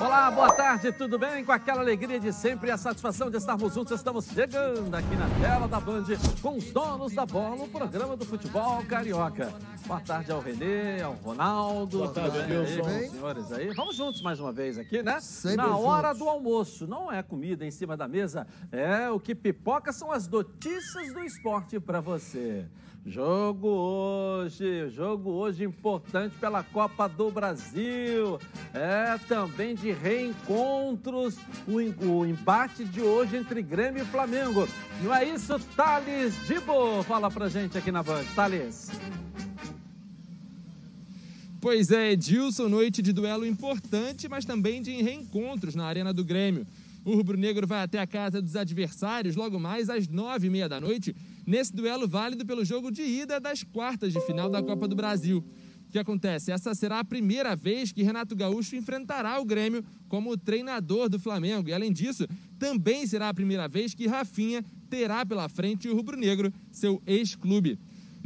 Olá, boa tarde, tudo bem? Com aquela alegria de sempre e a satisfação de estarmos juntos, estamos chegando aqui na tela da Band com os donos da bola, o programa do futebol carioca. Boa tarde ao Renê, ao Ronaldo. Boa tarde, Wilson. senhores aí. Vamos juntos mais uma vez aqui, né? Sempre na hora juntos. do almoço. Não é comida em cima da mesa, é o que pipoca são as notícias do esporte para você. Jogo hoje, jogo hoje importante pela Copa do Brasil. É também de reencontros, o, o embate de hoje entre Grêmio e Flamengo. Não é isso, Thales Dibo? Fala pra gente aqui na Band. Thales. Pois é, Edilson, noite de duelo importante, mas também de reencontros na Arena do Grêmio. O rubro-negro vai até a casa dos adversários logo mais às nove e meia da noite, nesse duelo válido pelo jogo de ida das quartas de final da Copa do Brasil. O que acontece? Essa será a primeira vez que Renato Gaúcho enfrentará o Grêmio como treinador do Flamengo. E além disso, também será a primeira vez que Rafinha terá pela frente o rubro-negro, seu ex-clube.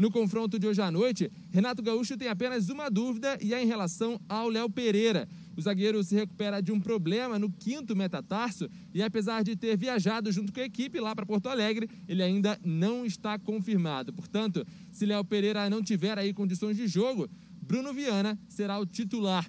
No confronto de hoje à noite, Renato Gaúcho tem apenas uma dúvida e é em relação ao Léo Pereira. O zagueiro se recupera de um problema no quinto metatarso e, apesar de ter viajado junto com a equipe lá para Porto Alegre, ele ainda não está confirmado. Portanto, se Léo Pereira não tiver aí condições de jogo, Bruno Viana será o titular.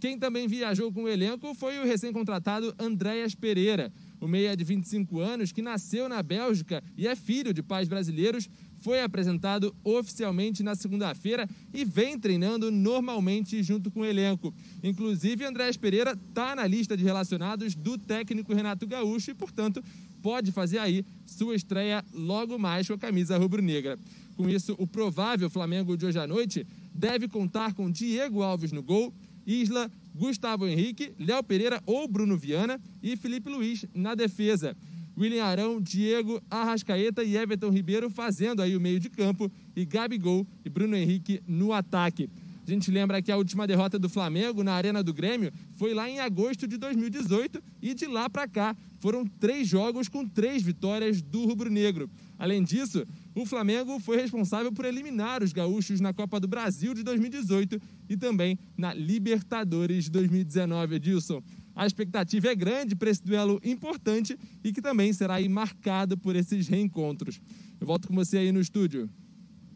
Quem também viajou com o elenco foi o recém-contratado Andréas Pereira. O meia de 25 anos, que nasceu na Bélgica e é filho de pais brasileiros, foi apresentado oficialmente na segunda-feira e vem treinando normalmente junto com o elenco. Inclusive, Andréas Pereira está na lista de relacionados do técnico Renato Gaúcho e, portanto, pode fazer aí sua estreia logo mais com a camisa rubro-negra. Com isso, o provável Flamengo de hoje à noite deve contar com Diego Alves no gol, Isla, Gustavo Henrique, Léo Pereira ou Bruno Viana e Felipe Luiz na defesa. William Arão, Diego, Arrascaeta e Everton Ribeiro fazendo aí o meio de campo e Gabigol e Bruno Henrique no ataque. A gente lembra que a última derrota do Flamengo na Arena do Grêmio foi lá em agosto de 2018 e de lá para cá foram três jogos com três vitórias do rubro-negro. Além disso, o Flamengo foi responsável por eliminar os gaúchos na Copa do Brasil de 2018 e também na Libertadores de 2019, Edilson. A expectativa é grande para esse duelo importante e que também será aí marcado por esses reencontros. Eu volto com você aí no estúdio.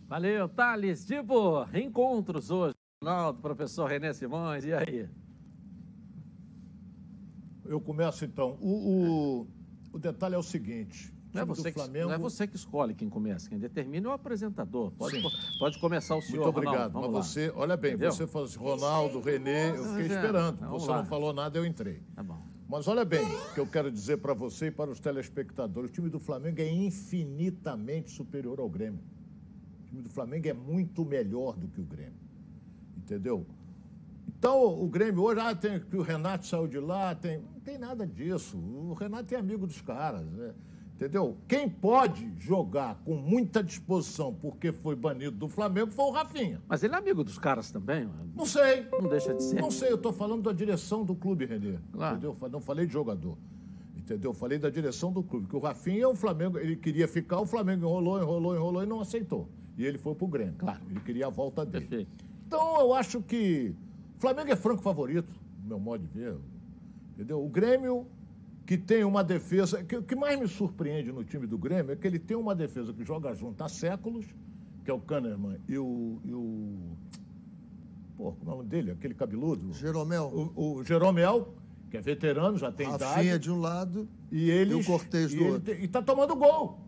Valeu, Thales Dibo. Reencontros hoje. Ronaldo, professor René Simões, e aí? Eu começo então. O, o, o detalhe é o seguinte: Não é, você do que, Flamengo. não é você que escolhe quem começa, quem determina é o apresentador. Pode, Sim. pode começar o senhor, Muito obrigado. Ronaldo. Mas lá. você, olha bem, Entendeu? você falou assim, Ronaldo, Renê, eu fiquei esperando. vamos Você lá. não falou nada, eu entrei. Tá bom. Mas olha bem, o que eu quero dizer para você e para os telespectadores: o time do Flamengo é infinitamente superior ao Grêmio. O time do Flamengo é muito melhor do que o Grêmio. Entendeu? Então, o Grêmio hoje, ah, tem, que o Renato saiu de lá, tem, não tem nada disso. O Renato é amigo dos caras, né? Entendeu? Quem pode jogar com muita disposição porque foi banido do Flamengo foi o Rafinha. Mas ele é amigo dos caras também? Não sei, Não deixa de ser. não sei, eu estou falando da direção do clube, Renê. Claro. Entendeu? Não falei de jogador. Entendeu? Falei da direção do clube. Que o Rafinha, o Flamengo, ele queria ficar, o Flamengo enrolou, enrolou, enrolou e não aceitou. E ele foi pro Grêmio. Claro. Ele queria a volta dele. Perfeito. Então eu acho que o Flamengo é franco favorito, no meu modo de ver. Entendeu? O Grêmio, que tem uma defesa. que- O que mais me surpreende no time do Grêmio é que ele tem uma defesa que joga junto há séculos, que é o Kahneman e o. E o pô, como é o nome dele? Aquele cabeludo? Jeromel, O, o Jeromel, que é veterano, já tem Rafinha idade. de um lado E ele. e o Cortez do outro. E está tomando gol.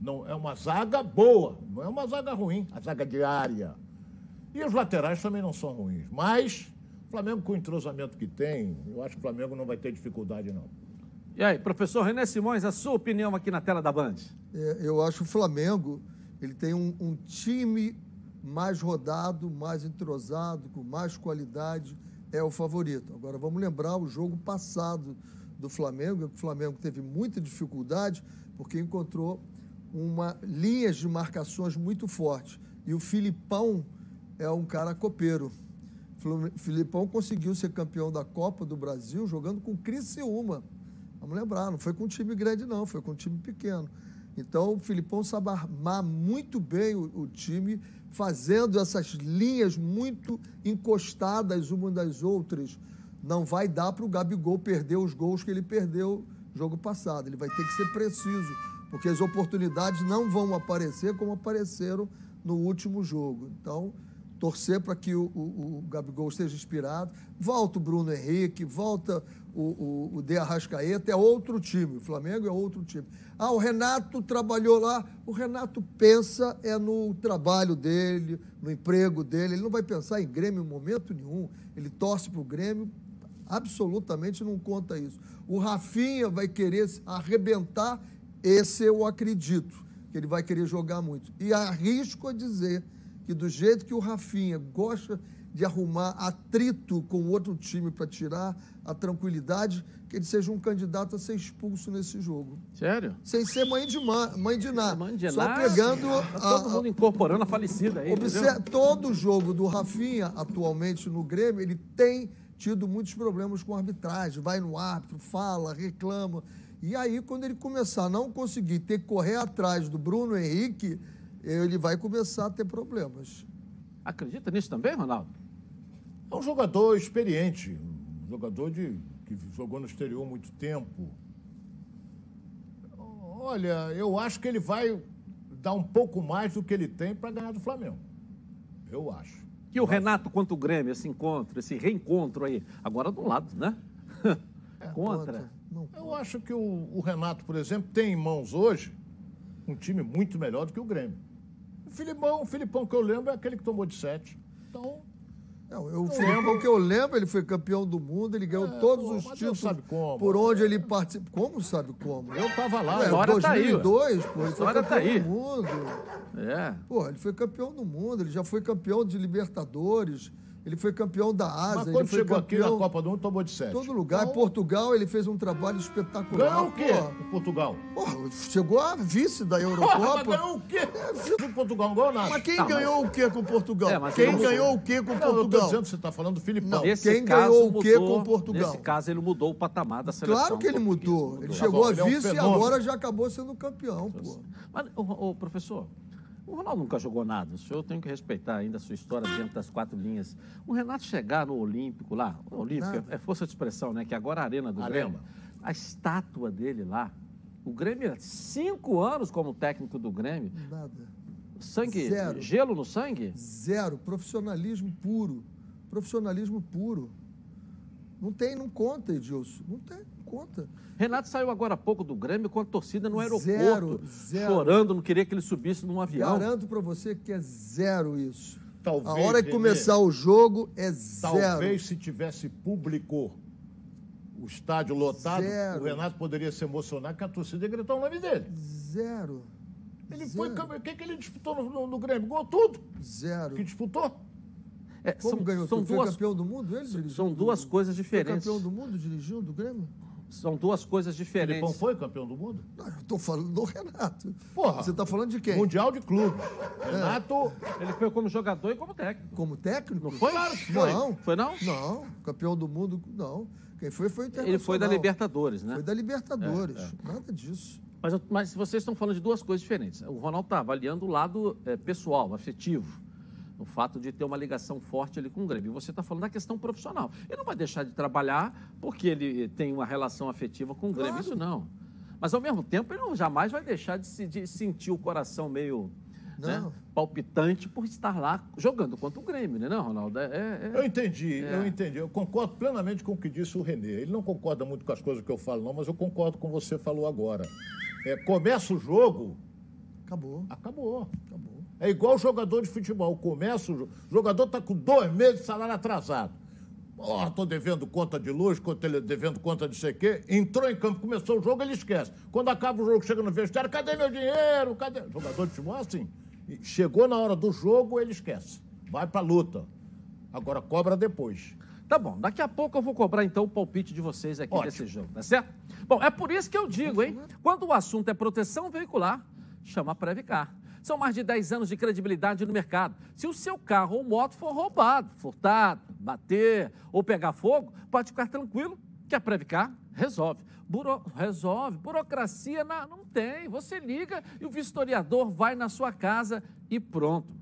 Não, é uma zaga boa, não é uma zaga ruim, a zaga diária. E os laterais também não são ruins. Mas Flamengo, com o entrosamento que tem, eu acho que o Flamengo não vai ter dificuldade, não. E aí, professor René Simões, a sua opinião aqui na tela da Band? É, eu acho o Flamengo, ele tem um, um time mais rodado, mais entrosado, com mais qualidade, é o favorito. Agora, vamos lembrar o jogo passado do Flamengo, que o Flamengo teve muita dificuldade, porque encontrou uma linhas de marcações muito fortes. E o Filipão é um cara copeiro. Filipão conseguiu ser campeão da Copa do Brasil jogando com Criciúma. Vamos lembrar, não foi com um time grande, não, foi com um time pequeno. Então, o Filipão sabe armar muito bem o, o time, fazendo essas linhas muito encostadas umas das outras, não vai dar para o Gabigol perder os gols que ele perdeu jogo passado. Ele vai ter que ser preciso, porque as oportunidades não vão aparecer como apareceram no último jogo. Então, torcer para que o, o, o, Gabigol esteja inspirado. Volta o Bruno Henrique, volta o, o, o De Arrascaeta, é outro time. O Flamengo é outro time. Ah, o Renato trabalhou lá. O Renato pensa é no trabalho dele, no emprego dele. Ele não vai pensar em Grêmio em momento nenhum. Ele torce para o Grêmio, absolutamente não conta isso. O Rafinha vai querer arrebentar, esse eu acredito, que ele vai querer jogar muito. E arrisco a dizer que do jeito que o Rafinha gosta de arrumar atrito com outro time para tirar a tranquilidade, que ele seja um candidato a ser expulso nesse jogo. Sério? Sem ser mãe de, ma, mãe de nada. Mãe de Só pegando. Tá todo mundo incorporando a falecida aí. Todo jogo do Rafinha, atualmente no Grêmio, ele tem tido muitos problemas com a arbitragem. Vai no árbitro, fala, reclama. E aí, quando ele começar a não conseguir ter que correr atrás do Bruno Henrique, ele vai começar a ter problemas. Acredita nisso também, Ronaldo? É um jogador experiente, um jogador de, que jogou no exterior muito tempo. Olha, eu acho que ele vai dar um pouco mais do que ele tem para ganhar do Flamengo. Eu acho. E o Renato contra o Grêmio, esse encontro, esse reencontro aí, agora do lado, né? É, contra. Eu acho que o, o Renato, por exemplo, tem em mãos hoje um time muito melhor do que o Grêmio. O Filipão, o Filipão que eu lembro é aquele que tomou de sete. Então, não, eu, o que eu lembro, ele foi campeão do mundo, ele ganhou é, todos pô, os títulos. Sabe como? Por onde ele participou. Como sabe como? Eu tava lá. Ué, Agora 2002, tá aí, pô, ele foi campeão tá aí. do mundo. É. Pô, ele foi campeão do mundo, ele já foi campeão de Libertadores. Ele foi campeão da Ásia. Mas quando ele chegou campeão... aqui na Copa do Mundo, tomou de sete. Todo lugar. Então... Portugal, ele fez um trabalho espetacular. Ganhou o quê em Portugal? Porra, chegou a vice da Eurocopa. Porra, ganhou o quê? É, Portugal não ganhou nada. Mas quem tá, ganhou mas... o quê com Portugal? É, quem não... ganhou o quê com não, Portugal? Eu tô dizendo, você está falando do Filipão. Nesse quem caso, ganhou mudou, o quê com Portugal? Nesse caso, ele mudou o patamar da seleção. Claro que ele mudou. mudou. Ele tá chegou bom, a ele é um vice e agora já acabou sendo campeão, pô. Mas, ô, ô, professor, o Ronaldo nunca jogou nada. O senhor tem que respeitar ainda a sua história dentro das quatro linhas. O Renato chegar no Olímpico lá, o Olímpico é, é força de expressão, né? Que agora é a arena do Arena. Grêmio. A estátua dele lá. O Grêmio, é cinco anos como técnico do Grêmio. Nada. Sangue, Zero. gelo no sangue? Zero. Profissionalismo puro. Profissionalismo puro. Não tem, não conta, Edilson. Não tem, conta. Renato saiu agora há pouco do Grêmio com a torcida no aeroporto, Zero, zero. chorando, não queria que ele subisse num avião. Garanto para você que é zero isso. Talvez, a hora que começar o jogo é zero. Talvez se tivesse público, o estádio lotado, Zero. o Renato poderia se emocionar que a torcida ia gritar o nome dele. Zero. Ele Zero. foi campeão. O que, que ele disputou no, no, no Grêmio? Ganhou tudo. Zero. Que disputou? É, Como são, ganhou? são tudo? Foi duas, campeão do mundo ele? são do- duas coisas Foi diferentes. campeão do mundo dirigindo do Grêmio? São duas coisas Filipão diferentes. foi campeão do mundo? Não, eu tô falando do Renato. Porra. Você tá falando de quem? Mundial de clube. Renato. Ele foi como jogador e como técnico. Como técnico? Não foi? Claro que foi. Não. Foi não? Não. Campeão do mundo, não. Quem foi foi o. Ele foi da Libertadores, né? Foi da Libertadores. Nada disso. Mas, mas vocês estão falando de duas coisas diferentes. O Ronaldo está avaliando o lado eh, pessoal, afetivo. O fato de ter uma ligação forte ali com o Grêmio. E você está falando da questão profissional. Ele não vai deixar de trabalhar porque ele tem uma relação afetiva com o Grêmio. Claro. Isso não. Mas, ao mesmo tempo, ele não jamais vai deixar de, se- de sentir o coração meio né, palpitante por estar lá jogando contra o Grêmio, né, não, Ronaldo? É, é- Eu entendi, É. eu entendi. Eu concordo plenamente com o que disse o Renê. Ele não concorda muito com as coisas que eu falo, não, mas eu concordo com o que você falou agora. É, começa o jogo, Acabou. acabou. Acabou. É igual jogador de futebol. Começa o jogador está com dois meses de salário atrasado. Ó, tô devendo conta de luz, devendo conta de sei o quê. Entrou em campo, começou o jogo, ele esquece. Quando acaba o jogo, chega no vestiário, cadê meu dinheiro? Cadê? Jogador de futebol é assim. Chegou na hora do jogo, ele esquece. Vai pra luta. Agora cobra depois. Tá bom, daqui a pouco eu vou cobrar então o palpite de vocês aqui Ótimo. desse jogo, tá certo? Bom, é por isso que eu digo, hein? Quando o assunto é proteção veicular, chama a Previcar. São mais de 10 anos de credibilidade no mercado. Se o seu carro ou moto for roubado, furtado, bater ou pegar fogo, pode ficar tranquilo que a Previcar resolve. Buro... Resolve. Burocracia na- não tem. Você liga e o vistoriador vai na sua casa e pronto.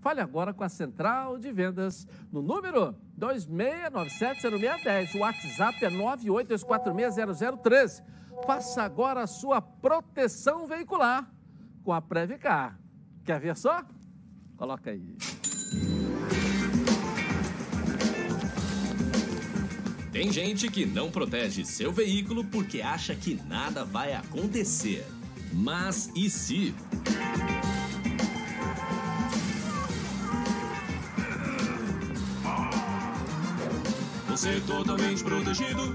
Fale agora com a Central de Vendas no número 26970610. O WhatsApp é 982460013. Faça agora a sua proteção veicular com a Previcar. Quer ver só? Coloca aí. Tem gente que não protege seu veículo porque acha que nada vai acontecer. Mas e se? Você é totalmente protegido.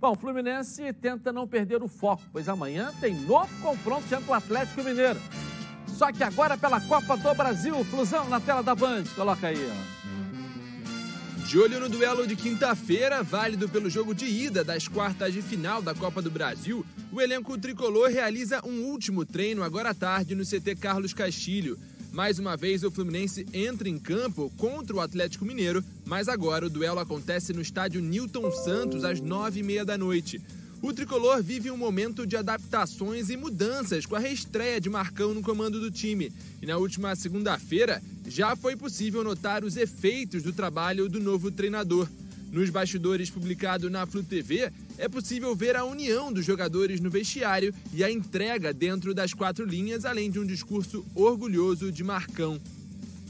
Bom, o Fluminense tenta não perder o foco, pois amanhã tem novo confronto diante do Atlético Mineiro. Só que agora pela Copa do Brasil, Flusão na tela da Band. Coloca aí, ó. De olho no duelo de quinta-feira, válido pelo jogo de ida das quartas de final da Copa do Brasil, o elenco tricolor realiza um último treino agora à tarde no CT Carlos Castilho. Mais uma vez, o Fluminense entra em campo contra o Atlético Mineiro, mas agora o duelo acontece no estádio Newton Santos às nove e meia da noite. O tricolor vive um momento de adaptações e mudanças com a reestreia de Marcão no comando do time. E na última segunda-feira já foi possível notar os efeitos do trabalho do novo treinador. Nos bastidores publicado na Flu TV, é possível ver a união dos jogadores no vestiário e a entrega dentro das quatro linhas, além de um discurso orgulhoso de Marcão.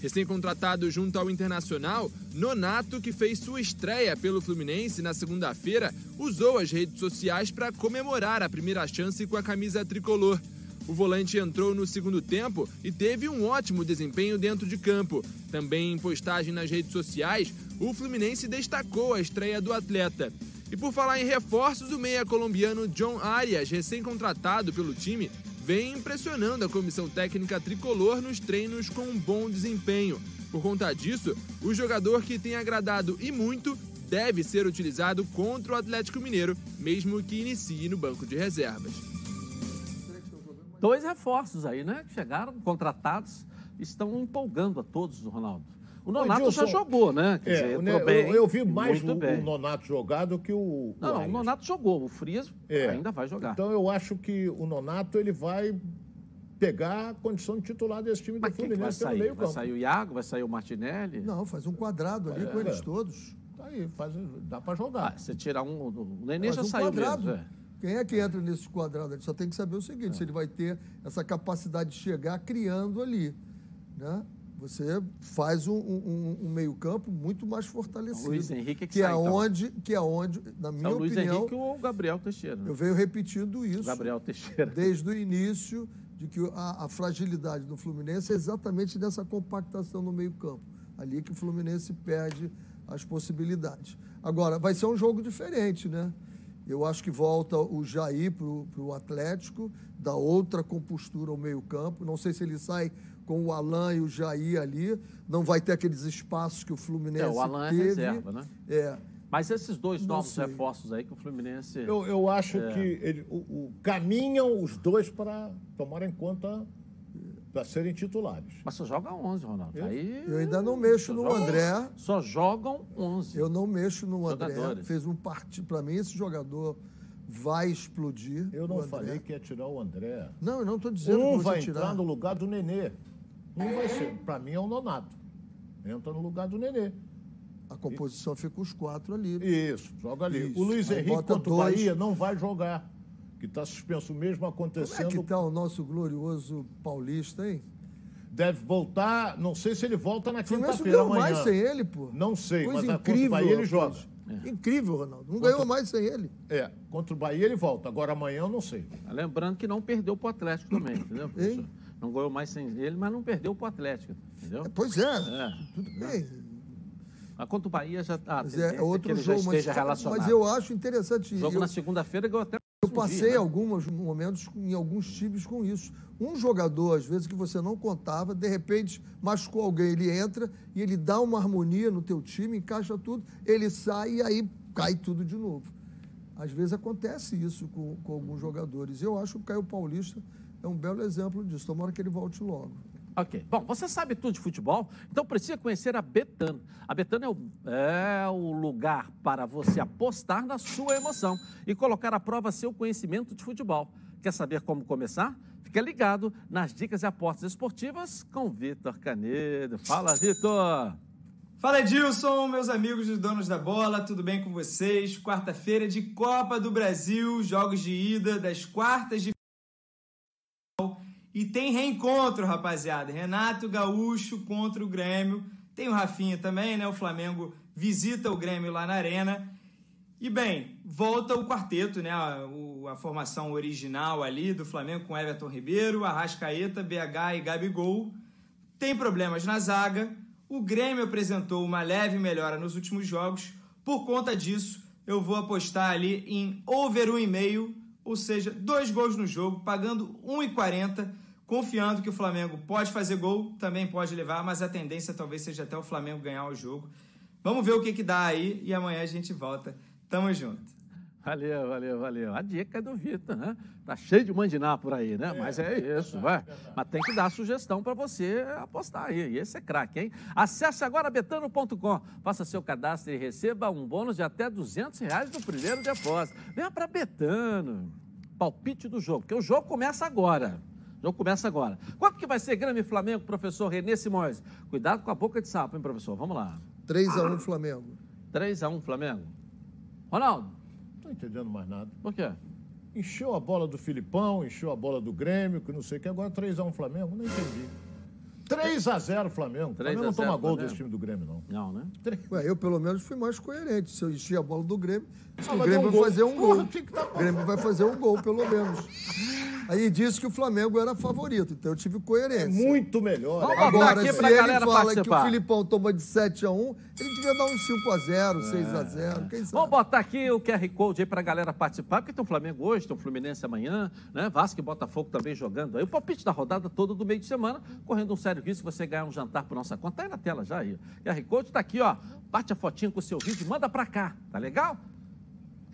Recém-contratado junto ao Internacional, Nonato, que fez sua estreia pelo Fluminense na segunda-feira, usou as redes sociais para comemorar a primeira chance com a camisa tricolor. O volante entrou no segundo tempo e teve um ótimo desempenho dentro de campo. Também em postagem nas redes sociais, o Fluminense destacou a estreia do atleta. E por falar em reforços, o meia colombiano John Arias, recém-contratado pelo time, vem impressionando a comissão técnica tricolor nos treinos com um bom desempenho. Por conta disso, o jogador que tem agradado e muito deve ser utilizado contra o Atlético Mineiro, mesmo que inicie no banco de reservas. Dois reforços aí, né? Chegaram, contratados, estão empolgando a todos, Ronaldo. O Nonato Edilson, já jogou, né? Quer É, dizer, entrou bem, eu, eu vi mais o, bem. o Nonato jogar do que o. o Não, o. Nonato jogou. O Frias É. ainda vai jogar. Então eu acho que o Nonato ele vai pegar a condição de titular desse time Mas do que vai Fluminense pelo sair? meio Vai campo. sair o Iago? Vai sair o Martinelli? Não, faz um quadrado ali É. com eles todos. Tá aí, faz, dá pra jogar. Ah, você tirar um. O Nenê Faz já um saiu quadrado. mesmo. é. Quem é que entra nesse quadrado? Ele só tem que saber o seguinte: se ele vai ter essa capacidade de chegar criando ali. Né? Você faz um, um- um meio-campo muito mais fortalecido. Luiz Henrique é que que é sai, então. onde, que é onde, na É minha o Luiz opinião, Henrique ou o Gabriel Teixeira. né? eu venho repetindo isso Gabriel Teixeira. desde o início de que a, a fragilidade do Fluminense é exatamente nessa compactação no meio-campo. Ali que o Fluminense perde as possibilidades. Agora, vai ser um jogo diferente, né? Eu acho que volta o Jair para o Atlético, dá outra compostura ao meio-campo. Não sei se ele sai com o Alain e o Jair ali. Não vai ter aqueles espaços que o Fluminense É, o Alan é teve. reserva, né? É. Mas esses dois Não novos sei. reforços aí que o Fluminense. Eu, eu acho É. que ele, o, o- caminham os dois para tomar em conta para serem titulares. Mas só joga 11, Ronaldo. Eu- Aí, Eu ainda não mexo só no jogam- André. Só jogam 11. Eu não mexo no André. Jogadores. Fez um partido. Para mim, esse jogador vai explodir. Eu não André. falei que ia tirar o André. Não, eu não estou dizendo Um que vai você entrar tirar. no lugar do Nenê. Um vai ser. Para mim é o Nonato. Entra no lugar do Nenê. A composição fica os quatro ali. Isso, joga ali. Isso. O Luiz Aí Henrique contra o. Bahia não vai jogar. Que está suspenso o mesmo Como é que acontecendo. está o nosso glorioso paulista, hein? Deve voltar. Não sei se ele volta na O quinta-feira ganhou amanhã. mais sem ele, pô. Não sei, Coisa mas a- contra o incrível. Bahia ele joga. Incrível, Ronaldo. Não ganhou mais sem ele. É, contra o Bahia ele volta. Agora amanhã eu não sei. Lembrando que não perdeu pro Atlético também, entendeu? professor? Não ganhou mais sem ele, mas não perdeu pro Atlético, entendeu? É, Pois é, É. tudo bem. Mas contra o Bahia já tá. Mas tendência é outro que jogo, mas, relacionado. mas eu acho interessante. Jogo eu, na segunda-feira ganhou até. eu passei né? alguns momentos em alguns times com isso. Um jogador, às vezes, que você não contava, de repente machucou alguém, ele entra e ele dá uma harmonia no teu time, encaixa tudo, ele sai e aí cai tudo de novo. Às vezes acontece isso com, com alguns jogadores. Eu acho que o Caio Paulista é um belo exemplo disso. Tomara que ele volte logo. Ok. Bom, você sabe tudo de futebol, então precisa conhecer a Betano. A Betano é o, é o lugar para você apostar na sua emoção e colocar à prova seu conhecimento de futebol. Quer saber como começar? Fica ligado nas dicas e apostas esportivas com Vitor Canedo. Fala, Vitor! Fala Edilson, meus amigos dos donos da bola, tudo bem com vocês? Quarta-feira de Copa do Brasil, jogos de ida das quartas de e tem reencontro, rapaziada. Renato Gaúcho contra o Grêmio. Tem o Rafinha também, né? O Flamengo visita o Grêmio lá na Arena. E bem, volta o quarteto, né? A, o, a formação original ali do Flamengo com Everton Ribeiro, Arrascaeta, BH e Gabigol. Tem problemas na zaga. O Grêmio apresentou uma leve melhora nos últimos jogos. Por conta disso, eu vou apostar ali em over 1,5, ou seja, dois gols no jogo, pagando 1,40 confiando que o Flamengo pode fazer gol, também pode levar, mas a tendência talvez seja até o Flamengo ganhar o jogo. Vamos ver o que, que dá aí e amanhã a gente volta. Tamo junto. Valeu, valeu, valeu. A dica é do Vitor, né? Tá cheio de mandiná por aí, né? É, Mas é isso, vai. Mas tem que dar sugestão para você apostar aí. E esse é craque, hein? Acesse agora betano.com, faça seu cadastro e receba um bônus de até 200 reais no primeiro depósito. Venha para Betano. Palpite do jogo, porque o jogo começa agora. O jogo começa agora. Quanto que vai ser Grêmio e Flamengo, professor Renê Simões? Cuidado com a boca de sapo, hein, professor? Vamos lá. 3x1 Flamengo. 3x1 Flamengo. Ronaldo? Não estou entendendo mais nada. Por quê? Encheu a bola do Filipão, encheu a bola do Grêmio, que não sei o que, agora 3x1 Flamengo, não entendi. 3x0 Flamengo. O Flamengo não toma gol desse time do Grêmio, não. Não, né? Ué, eu pelo menos fui mais coerente. Se eu enchi a bola do Grêmio, ah, o Grêmio um vai fazer um gol. Porra, o Grêmio vai fazer um gol, pelo menos. Aí disse que o Flamengo era favorito, então eu tive coerência. É muito melhor. Vamos Agora, aqui se pra ele galera fala participar. que o Filipão toma de 7 a 1 ele devia dar um 5 a 0 6 a 0 quem sabe? Vamos botar aqui o QR Code aí pra galera participar, porque tem o Flamengo hoje, tem o Fluminense amanhã, né? Vasco e Botafogo também jogando aí. O palpite da rodada toda do meio de semana, correndo um sério risco você ganhar um jantar por nossa conta. Tá aí na tela já aí. QR Code tá aqui, ó. Bate a fotinha com o seu vídeo, manda pra cá, tá legal?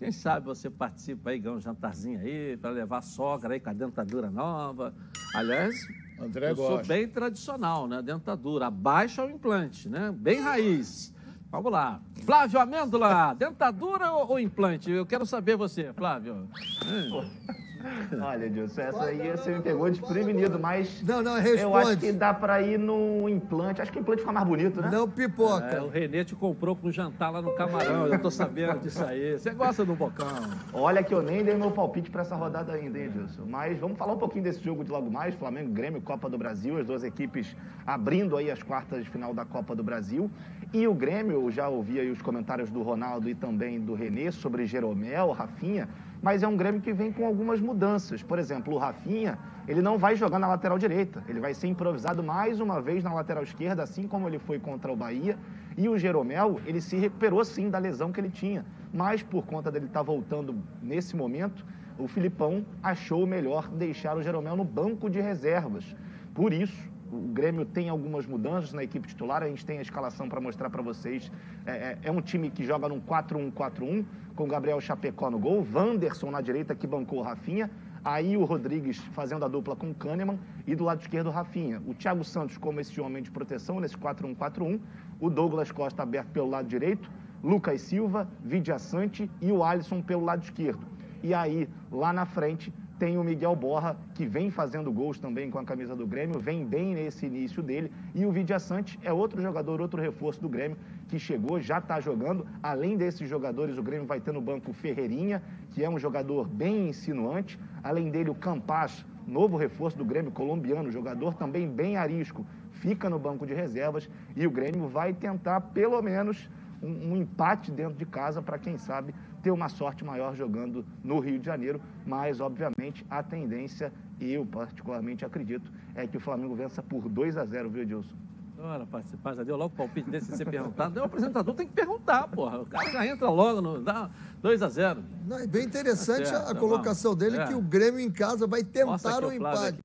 Quem sabe você participa aí, ganha um jantarzinho aí, para levar a sogra aí com a dentadura nova. Aliás, André eu gosta. sou bem tradicional, né? Dentadura. Abaixo é o implante, né? Bem raiz. Vamos lá. Flávio Amêndola, dentadura ou, ou implante? Eu quero saber você, Flávio. Hum. Olha, Edilson, essa aí você me pegou desprevenido, mas. Não, não, Eu acho responde. que dá pra ir no implante. Acho que o implante fica mais bonito, né? Não pipoca. É, o Renê te comprou com jantar lá no camarão. Eu tô sabendo disso aí. Você gosta do bocão. Olha que eu nem dei meu palpite pra essa rodada ainda, hein, Edilson? Mas vamos falar um pouquinho desse jogo de logo mais. Flamengo, Grêmio, Copa do Brasil. As duas equipes abrindo aí as quartas de final da Copa do Brasil. E o Grêmio, eu já ouvi aí os comentários do Ronaldo e também do Renê sobre Jeromel, Rafinha. Mas é um Grêmio que vem com algumas mudanças. Por exemplo, o Rafinha, ele não vai jogar na lateral direita. Ele vai ser improvisado mais uma vez na lateral esquerda, assim como ele foi contra o Bahia. E o Jeromel, ele se recuperou sim da lesão que ele tinha. Mas por conta dele estar voltando nesse momento, o Filipão achou melhor deixar o Jeromel no banco de reservas. Por isso, o Grêmio tem algumas mudanças na equipe titular, a gente tem a escalação para mostrar para vocês. É, é- é um time que joga num 4-1-4-1, com Gabriel Chapecó no gol, Wanderson na direita, que bancou o Rafinha, aí o Rodrigues fazendo a dupla com o Kahneman, e do lado esquerdo o Rafinha. O Thiago Santos como esse homem de proteção, nesse 4-1-4-1, o Douglas Costa aberto pelo lado direito, Lucas Silva, Vidia Sante e o Alisson pelo lado esquerdo. E aí, lá na frente, tem o Miguel Borra, que vem fazendo gols também com a camisa do Grêmio, vem bem nesse início dele. E o Vidia Sante é outro jogador, outro reforço do Grêmio, que chegou, já está jogando. Além desses jogadores, o Grêmio vai ter no banco Ferreirinha, que é um jogador bem insinuante. Além dele, o Campas, novo reforço do Grêmio, colombiano, jogador também bem arisco, fica no banco de reservas. E o Grêmio vai tentar, pelo menos, um, um empate dentro de casa para, quem sabe, ter uma sorte maior jogando no Rio de Janeiro. Mas, obviamente, a tendência, eu particularmente acredito, é que o Flamengo vença por 2 a 0 viu, Edilson? Ora, participar, já deu logo o palpite desse sem ser perguntado. O apresentador tem que perguntar, porra. O cara já entra logo, no, dá 2 a 0 Não, é bem interessante Tá certo, a tá colocação dele, É. que o Grêmio em casa vai tentar o o Flávio empate. aqui.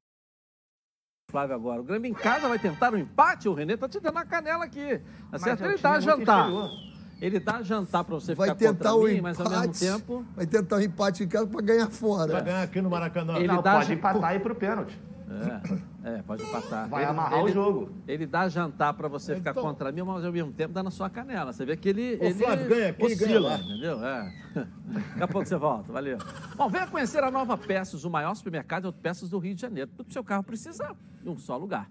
Flávio agora. O Grêmio em casa vai tentar um empate? O Renê tá te dando a canela aqui. Tá certo? é Ele dá muito jantar. inferior. Ele dá jantar pra você Vai ficar tentar contra o mim, empate. mas ao mesmo tempo... Vai tentar o empate em casa para ganhar fora. Vai ganhar aqui no Maracanã. Ele Não, dá pode empatar e ir pro pênalti. É, é, pode empatar. Vai amarrar o jogo. Ele dá jantar pra você ficar Então- contra mim, mas ao mesmo tempo dá na sua canela. Você vê que ele. ele Flávio, ganha aqui, oscila, ganha lá. Entendeu? É. Daqui a pouco você volta, valeu. Bom, venha conhecer a Nova Peças, o maior supermercado de autopeças do Rio de Janeiro. Tudo que seu carro precisa em um só lugar.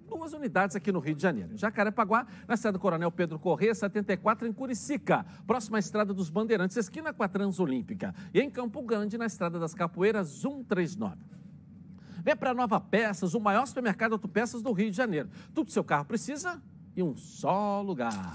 duas unidades aqui no Rio de Janeiro. Jacarepaguá, na estrada Coronel Pedro Corrêa, 74, em Curicica, próxima à estrada dos Bandeirantes, esquina com a Transolímpica. E em Campo Grande, na estrada das Capoeiras, 139. Vem para Nova Peças, o maior supermercado de autopeças do Rio de Janeiro. Tudo que seu carro precisa em um só lugar.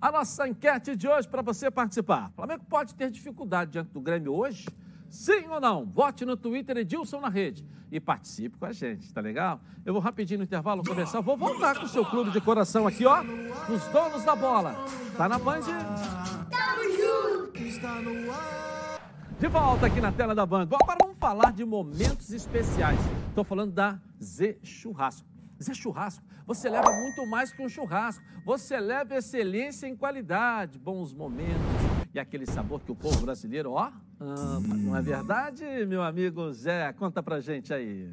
A nossa enquete de hoje para você participar. O Flamengo pode ter dificuldade diante do Grêmio hoje? Sim ou não? Vote no Twitter Edilson na rede e participe com a gente, tá legal? Eu vou rapidinho no intervalo comercial, vou voltar com o seu clube de coração aqui, ó, os donos da bola. Tá na Band? De volta aqui na tela da Band. Bom, agora vamos falar de momentos especiais. Estou falando da Z Churrasco. Zé Churrasco, você leva muito mais que um churrasco. Você leva excelência em qualidade, bons momentos e aquele sabor que o povo brasileiro, ó, ama. Não é verdade, meu amigo Zé? Conta pra gente aí.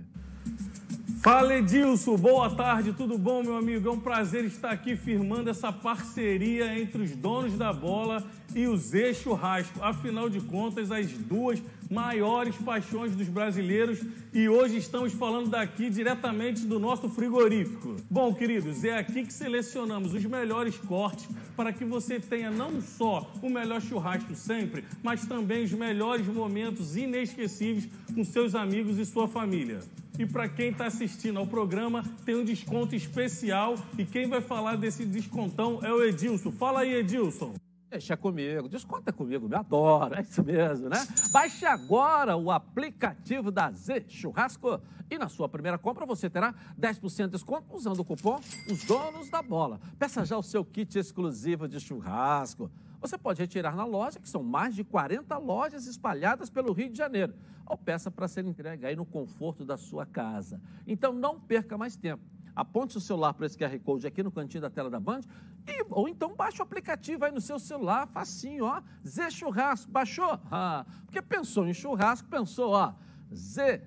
Fala Edilson, boa tarde, tudo bom, meu amigo? É um prazer estar aqui firmando essa parceria entre os donos da bola e o Zé Churrasco. Afinal de contas, as duas maiores paixões dos brasileiros e hoje estamos falando daqui diretamente do nosso frigorífico. Bom, queridos, é aqui que selecionamos os melhores cortes para que você tenha não só o melhor churrasco sempre, mas também os melhores momentos inesquecíveis com seus amigos e sua família. E para quem está assistindo ao programa, tem um desconto especial. E quem vai falar desse descontão é o Edilson. Fala aí, Edilson. Deixa comigo, desconta comigo, me adora, é isso mesmo, né? Baixe agora o aplicativo da Z Churrasco e na sua primeira compra você terá 10% de desconto usando o cupom Os Donos da Bola. Peça já o seu kit exclusivo de churrasco. Você pode retirar na loja, que são mais de 40 lojas espalhadas pelo Rio de Janeiro, ou peça para ser entregue aí no conforto da sua casa. Então não perca mais tempo. Aponte o celular para esse QR Code aqui no cantinho da tela da Band, e, ou então baixe o aplicativo aí no seu celular, facinho, ó. Z Churrasco, baixou? Ah, porque pensou em churrasco, pensou, ó, Z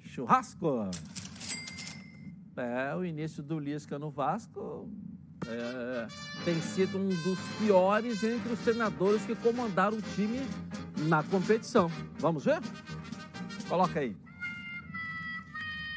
Churrasco. É, o início do Lisca no Vasco é, tem sido um dos piores entre os treinadores que comandaram o time na competição. Vamos ver? Coloca aí.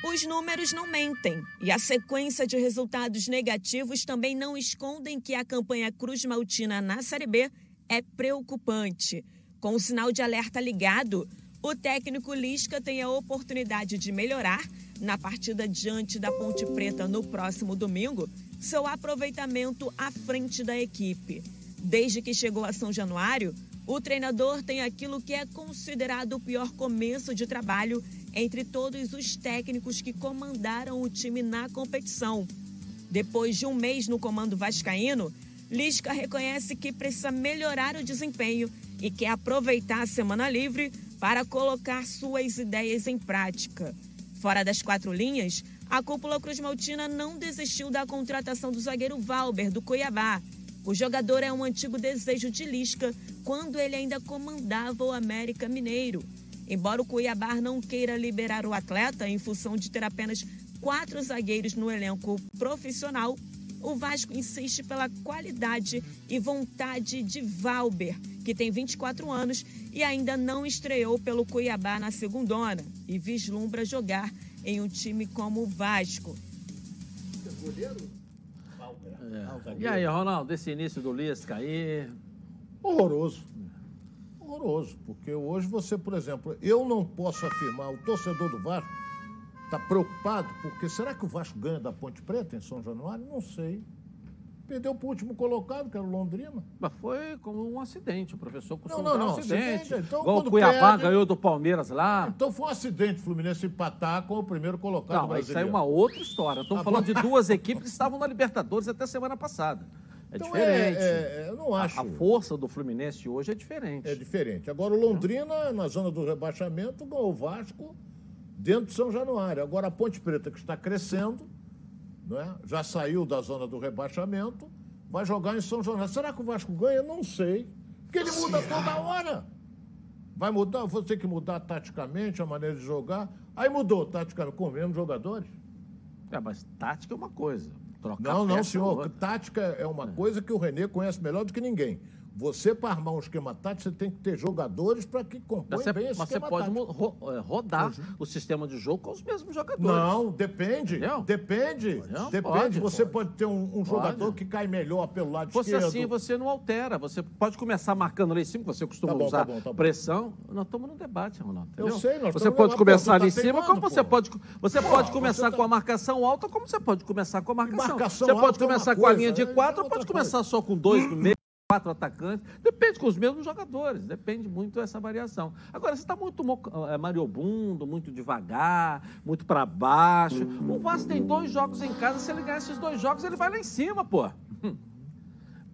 Os números não mentem e a sequência de resultados negativos também não escondem que a campanha Cruz Maltina na Série B é preocupante. Com o sinal de alerta ligado, o técnico Lisca tem a oportunidade de melhorar na partida diante da Ponte Preta no próximo domingo seu aproveitamento à frente da equipe. Desde que chegou a São Januário, o treinador tem aquilo que é considerado o pior começo de trabalho entre todos os técnicos que comandaram o time na competição. Depois de um mês no comando vascaíno, Lisca reconhece que precisa melhorar o desempenho e quer aproveitar a semana livre para colocar suas ideias em prática. Fora das quatro linhas, a cúpula Cruz Maltina não desistiu da contratação do zagueiro Valber, do Cuiabá. O jogador é um antigo desejo de Lisca quando ele ainda comandava o América Mineiro. Embora o Cuiabá não queira liberar o atleta em função de ter apenas quatro zagueiros no elenco profissional, o Vasco insiste pela qualidade e vontade de Valber, que tem 24 anos e ainda não estreou pelo Cuiabá na segundona e vislumbra jogar em um time como o Vasco. É. E aí, Ronaldo, esse início do Lisca aí, Horroroso. Horroroso, porque hoje você, por exemplo, eu não posso afirmar, o torcedor do Vasco está preocupado, porque será que o Vasco ganha da Ponte Preta em São Januário? Não sei. Perdeu para o último colocado, que era o Londrina. Mas foi como um acidente. O professor costuma Não, não, dar um não, acidente. acidente, então, Igual o Cuiabá perde- ganhou do Palmeiras lá. Então foi um acidente o Fluminense empatar com o primeiro colocado Não, mas isso aí é uma outra história. Estamos Tá falando de duas equipes que estavam na Libertadores até semana passada. É Então, diferente. é- é- eu não A- acho. A, força do Fluminense hoje é diferente. É diferente. Agora o Londrina, na zona do rebaixamento, ganhou o Vasco dentro de São Januário. Agora a Ponte Preta, que está crescendo, não é? já saiu da zona do rebaixamento, vai jogar em São Januário. Será que o Vasco ganha? Não sei. Porque ele muda toda hora. Vai mudar, vou ter que mudar taticamente a maneira de jogar. Aí mudou taticamente com os mesmos jogadores. É, mas tática é uma coisa. Trocar Não, não, é senhor. Tática é uma coisa que o Renê conhece melhor do que ninguém. Você, para armar um esquema tático, você tem que ter jogadores para que compõem Você, bem esse mas você esquema pode tático. mo- ro- eh, rodar o sistema de jogo com os mesmos jogadores. Não, depende. Entendeu? Depende. Não, depende. pode, você pode. pode, ter um, um jogador que cai melhor pelo lado Você esquerdo. assim, você não altera. Você pode começar marcando lá em cima, que você costuma Tá bom, usar tá bom, tá bom. pressão. Nós estamos num debate, Ronaldo. Eu entendeu? sei, nós Você pode começar ali em tá cima, como você pô. pode. Você Pô, pode você começar tá- com a marcação alta, como você pode começar com a marcação. marcação você pode é começar com a linha de é quatro, ou pode começar só com dois no meio. Quatro atacantes, depende com os mesmos jogadores, depende muito dessa variação. Agora, você está muito eh, mariobundo, muito devagar, muito para baixo. O Vasco tem dois jogos em casa, se ele ganhar esses dois jogos, ele vai lá em cima, pô.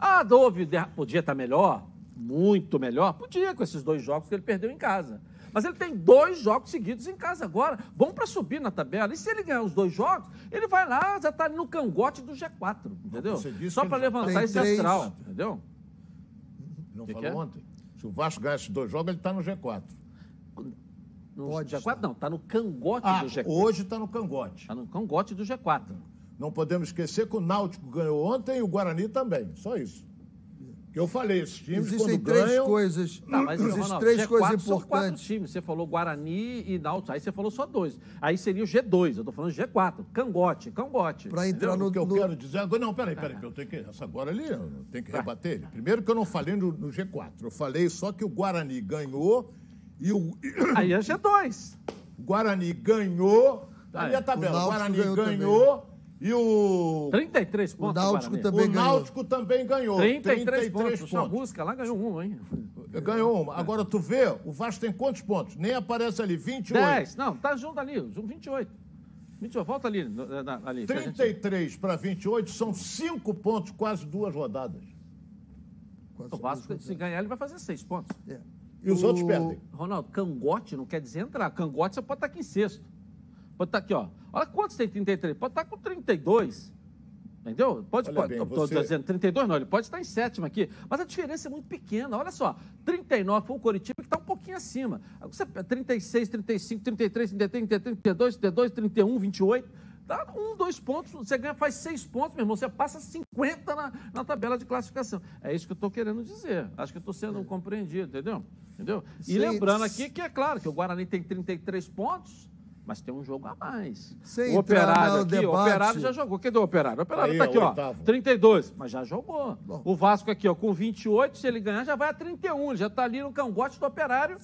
Ah, de- podia estar melhor, muito melhor, podia com esses dois jogos que ele perdeu em casa. Mas ele tem dois jogos seguidos em casa agora, bom para subir na tabela. E se ele ganhar os dois jogos, ele vai lá, já está no cangote do G4, entendeu? Só para levantar esse três. astral, entendeu? Não Que falou que é? ontem? Se o Vasco ganhar esses dois jogos, ele está no G4. No Pode G4 não, está no cangote Ah, do G4. hoje está no cangote. Está no cangote do G4. Não podemos esquecer que o Náutico ganhou ontem e o Guarani também. Só isso. Que eu falei, esses times Existem quando três ganham... coisas. Não, mas, existem Ronaldo, três G4 coisas são quatro importantes. times. Você falou Guarani e Náutico. Aí você falou só dois. Aí seria o G2. Eu tô falando G4. Cangote, cangote. Para entrar O no, que eu no- quero dizer agora, não, peraí, peraí, eu tenho que, essa agora ali, eu tenho que rebater ele. Primeiro que eu não falei no, no G4, eu falei só que o Guarani ganhou e o, Aí é G2. o Guarani ganhou, tá ali Ah, a tabela, o o, Náutico Guarani ganhou ganhou, e o, 33 pontos. Náutico Guarani. também o ganhou. Náutico também ganhou. 33, 33 pontos. Pontos. música lá ganhou um, hein? Ganhou uma. Agora tu vê, o Vasco tem quantos pontos? Nem aparece ali, 28. 10. Não, tá junto ali. junto, 28. 28. Volta ali. ali pra gente- 33 para 28 são 5 pontos, quase duas rodadas. Quase O Vasco, se ganhar, ele vai fazer 6 pontos. É. E os O- outros perdem. Ronaldo, cangote não quer dizer entrar. Cangote você pode estar aqui em sexto. Pode estar aqui, ó. Olha quantos tem 33. Pode estar com 32. Entendeu? Pode, Olha pode bem, você- dizendo 32 não, ele pode estar em sétimo aqui. Mas a diferença é muito pequena. Olha só, 39 foi o Coritiba que está um pouquinho acima. Você, 36, 35, 33, 33, 32, 32, 31, 28. Dá um, dois pontos, você ganha, faz seis pontos, meu irmão, você passa 50 na, na tabela de classificação. É isso que eu estou querendo dizer. Acho que eu estou sendo compreendido, entendeu? entendeu? E lembrando aqui que é claro que o Guarani tem 33 pontos, mas tem um jogo a mais. Sem o Operário aqui, o. Operário já jogou. Cadê o Operário? O Operário está aqui, ó, oitavo. 32, mas já jogou. O Vasco aqui, ó, com 28, se ele ganhar, já vai a 31. Ele já está ali no cangote do Operário,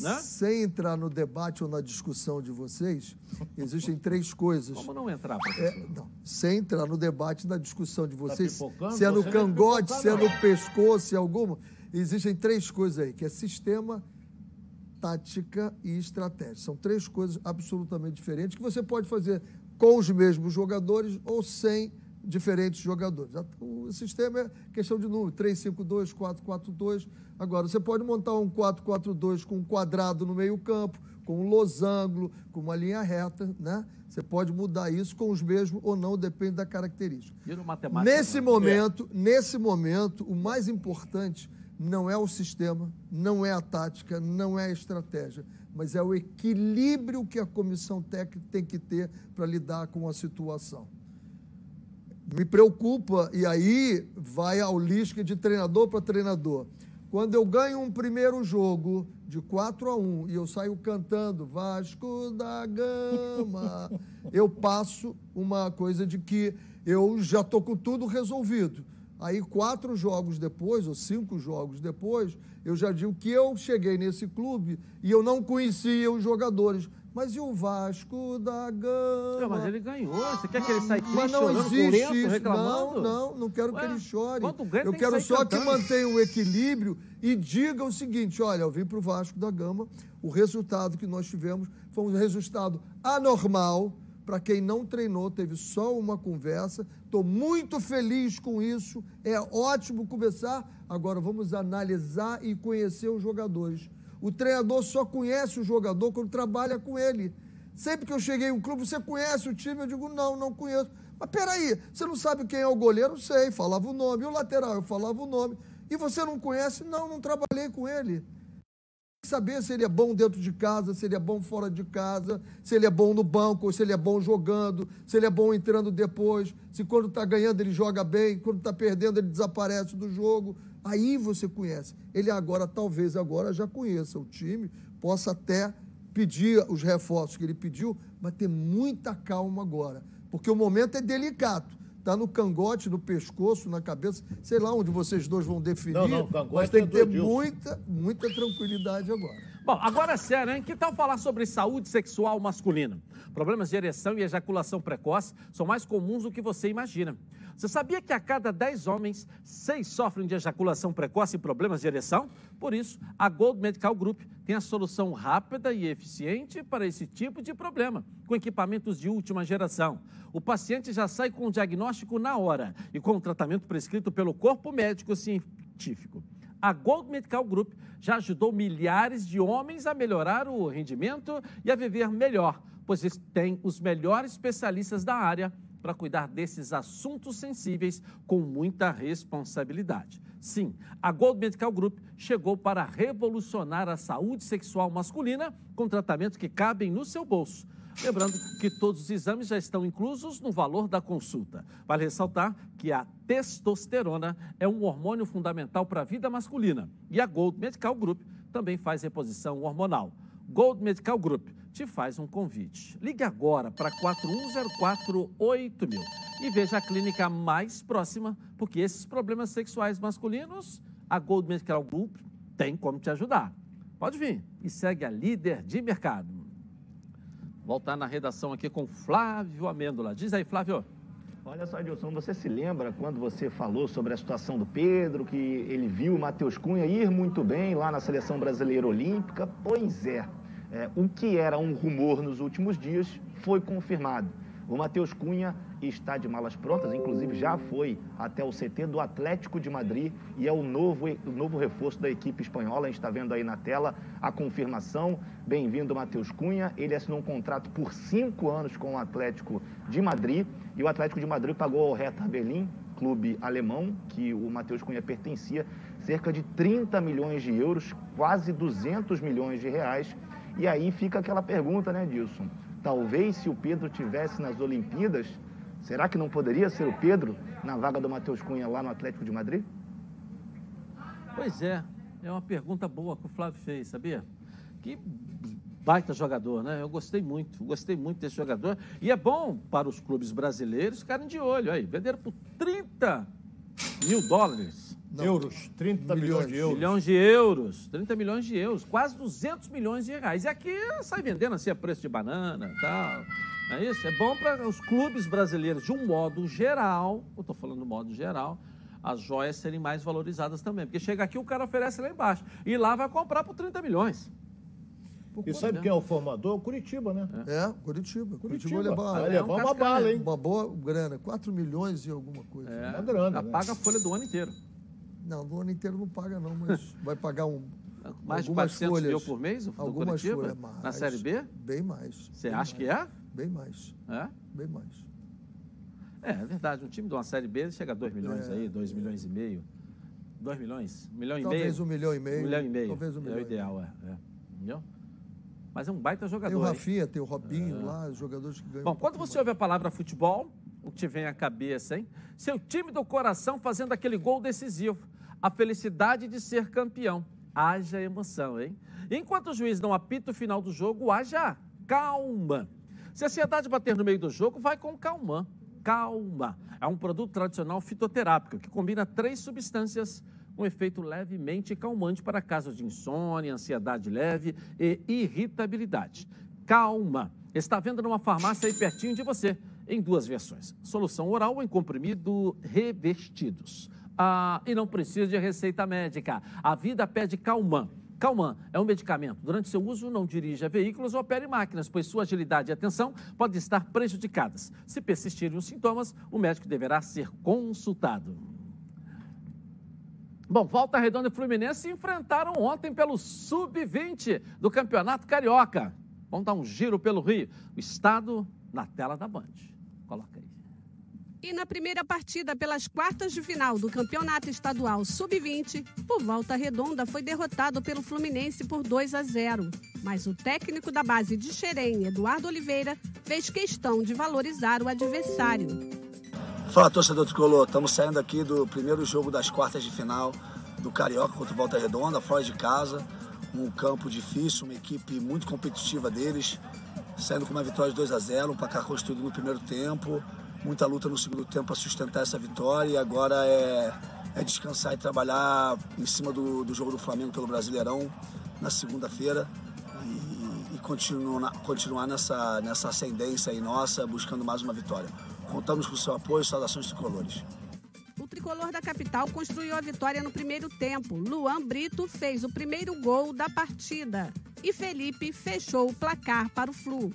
né? Sem entrar no debate ou na discussão de vocês, existem três coisas. Como não entrar, professor? É, não, sem entrar no debate, na discussão de vocês, pipocando? se é no Você nem cangote, se é no pescoço, se é alguma. Existem três coisas aí, que é sistema, tática e estratégia. São três coisas absolutamente diferentes que você pode fazer com os mesmos jogadores ou sem diferentes jogadores. O sistema é questão de número, 3-5-2, 4-4-2. Agora, você pode montar um 4-4-2 com um quadrado no meio campo, com um losango, com uma linha reta, né? Você pode mudar isso com os mesmos ou não, depende da característica. Matemática. Nesse né? momento, nesse momento, o mais importante não é o sistema, não é a tática, não é a estratégia, mas é o equilíbrio que a comissão técnica tem que ter para lidar com a situação. Me preocupa, e aí vai ao lisca de treinador para treinador. Quando eu ganho um primeiro jogo de 4 a 1 e eu saio cantando Vasco da Gama, eu passo uma coisa de que eu já estou com tudo resolvido. Aí, quatro jogos depois, ou cinco jogos depois, eu já digo que eu cheguei nesse clube e eu não conhecia os jogadores. Mas e o Vasco da Gama? Não, mas ele ganhou. Você quer que ele saia Mas não existe lenço, isso. reclamando? Não, não, não quero Ué, que ele chore. Eu que quero sair só que cantando. mantenha o equilíbrio e diga o seguinte: olha, eu vim para o Vasco da Gama, o resultado que nós tivemos foi um resultado anormal. Para quem não treinou, teve só uma conversa. Estou muito feliz com isso. É ótimo começar. Agora vamos analisar e conhecer os jogadores. O treinador só conhece o jogador quando trabalha com ele. Sempre que eu cheguei em um clube, você conhece o time? Eu digo, não, não conheço. Mas peraí, você não sabe quem é o goleiro? Sei, falava o nome. E o lateral, eu falava o nome. E você não conhece? Não, não trabalhei com ele. Saber se ele é bom dentro de casa, se ele é bom fora de casa, se ele é bom no banco, se ele é bom jogando, se ele é bom entrando depois, se quando está ganhando ele joga bem, quando está perdendo ele desaparece do jogo. Aí você conhece. Ele agora, talvez agora já conheça o time, possa até pedir os reforços que ele pediu, mas ter muita calma agora, porque o momento é delicado. Está no cangote, no pescoço, na cabeça, sei lá onde vocês dois vão definir, Não, não, cangote mas tem é que ter muita, muita tranquilidade agora. Bom, agora é sério, hein? Que tal falar sobre saúde sexual masculina? Problemas de ereção e ejaculação precoce são mais comuns do que você imagina. Você sabia que a cada 10 homens, 6 sofrem de ejaculação precoce e problemas de ereção? Por isso, a Gold Medical Group tem a solução rápida e eficiente para esse tipo de problema, com equipamentos de última geração. O paciente já sai com o diagnóstico na hora e com o tratamento prescrito pelo corpo médico científico. A Gold Medical Group já ajudou milhares de homens a melhorar o rendimento e a viver melhor, pois têm os melhores especialistas da área para cuidar desses assuntos sensíveis com muita responsabilidade. Sim, a Gold Medical Group chegou para revolucionar a saúde sexual masculina com tratamentos que cabem no seu bolso. Lembrando que todos os exames já estão inclusos no valor da consulta. Vale ressaltar que a testosterona é um hormônio fundamental para a vida masculina e a Gold Medical Group também faz reposição hormonal. Gold Medical Group te faz um convite. Ligue agora para 41048000 e veja a clínica mais próxima, porque esses problemas sexuais masculinos, a Gold Medical Group tem como te ajudar. Pode vir e segue a líder de mercado. Voltar na redação aqui com Flávio Amêndola. Diz aí, Flávio. Olha só, Edilson, você se lembra quando você falou sobre a situação do Pedro, que ele viu o Matheus Cunha ir muito bem lá na seleção brasileira olímpica? Pois é, é, o que era um rumor nos últimos dias foi confirmado. O Matheus Cunha está de malas prontas, inclusive já foi até o CT do Atlético de Madrid e é o novo, o novo reforço da equipe espanhola. A gente está vendo aí na tela a confirmação. Bem-vindo, Matheus Cunha. Ele assinou um contrato por cinco anos com o Atlético de Madrid e o Atlético de Madrid pagou ao Hertha Berlim, clube alemão, que o Matheus Cunha pertencia, cerca de 30 milhões de euros, quase 200 milhões de reais. E aí fica aquela pergunta, né, Dilson? Talvez se o Pedro tivesse nas Olimpíadas, será que não poderia ser o Pedro na vaga do Matheus Cunha lá no Atlético de Madrid? Pois é, é uma pergunta boa que o Flávio fez, sabia? Que baita jogador, né? Eu gostei muito, gostei muito desse jogador. E é bom para os clubes brasileiros ficarem de olho aí. Venderam por 30 mil dólares. Euros, 30 milhões, de euros. Milhões de euros, 30 milhões de euros, quase 200 milhões de reais. E aqui sai vendendo assim a preço de banana e tal. Não é isso? É bom para os clubes brasileiros, de um modo geral, eu estou falando do modo geral, as joias serem mais valorizadas também. Porque chega aqui, o cara oferece lá embaixo. E lá vai comprar por 30 milhões. Por E sabe mesmo. quem é o formador? Curitiba, né? É, Curitiba. Curitiba, Curitiba. vai levar, Vai é levar um uma cascavel. bala, hein? uma boa grana, 4 milhões e alguma coisa. É, Uma grana, já né? paga a folha do ano inteiro. Não, no ano inteiro não paga não, mas vai pagar um, Mais de algumas 400 folhas. mil por mês algumas Curitiba? folhas mais. Na Série B? Bem mais. Você acha mais, que é? Bem mais, É? bem mais. É, é verdade. Um time de uma Série B chega a 2 milhões É. aí, 2 milhões e meio. 2 milhões? Um milhão e Talvez meio? um milhão e meio. Um milhão e meio. Talvez um milhão É o e ideal, é. é. Entendeu? Mas é um baita jogador. Tem o hein? Rafinha, tem o Robinho lá, os jogadores que ganham. Bom, um quando você ouve a palavra futebol, o que te vem à cabeça, hein? Seu time do coração fazendo aquele gol decisivo. A felicidade de ser campeão. Haja emoção, hein? Enquanto o juiz não apita o final do jogo, haja calma. Se a ansiedade bater no meio do jogo, vai com calma. Calma. É um produto tradicional fitoterápico que combina três substâncias com efeito levemente calmante para casos de insônia, ansiedade leve e irritabilidade. Calma. Está vendo numa farmácia aí pertinho de você, em duas versões: solução oral ou em comprimido revestidos. Ah, e não precisa de receita médica. A vida pede Calman. Calman é um medicamento. Durante seu uso, não dirija veículos ou opere máquinas, pois sua agilidade e atenção podem estar prejudicadas. Se persistirem os sintomas, o médico deverá ser consultado. Bom, Volta Redonda e Fluminense se enfrentaram ontem pelo Sub-20 do Campeonato Carioca. Vamos dar um giro pelo Rio. O estado na tela da Band. Coloca aí. E na primeira partida pelas quartas de final do Campeonato Estadual Sub-20, o Volta Redonda foi derrotado pelo Fluminense por 2 a 0. Mas o técnico da base de Xerém, Eduardo Oliveira, fez questão de valorizar o adversário. Fala, torcedor tricolor. Estamos saindo aqui do primeiro jogo das quartas de final do Carioca contra o Volta Redonda, fora de casa. Um campo difícil, uma equipe muito competitiva deles, saindo com uma vitória de 2 a 0, um placar construído no primeiro tempo muita luta no segundo tempo para sustentar essa vitória e agora é, é descansar e trabalhar em cima do, do jogo do Flamengo pelo Brasileirão na segunda-feira e, e continuar, continuar nessa, nessa ascendência aí nossa, buscando mais uma vitória. Contamos com o seu apoio, saudações tricolores. O tricolor da capital construiu a vitória no primeiro tempo. Luan Brito fez o primeiro gol da partida e Felipe fechou o placar para o Flu.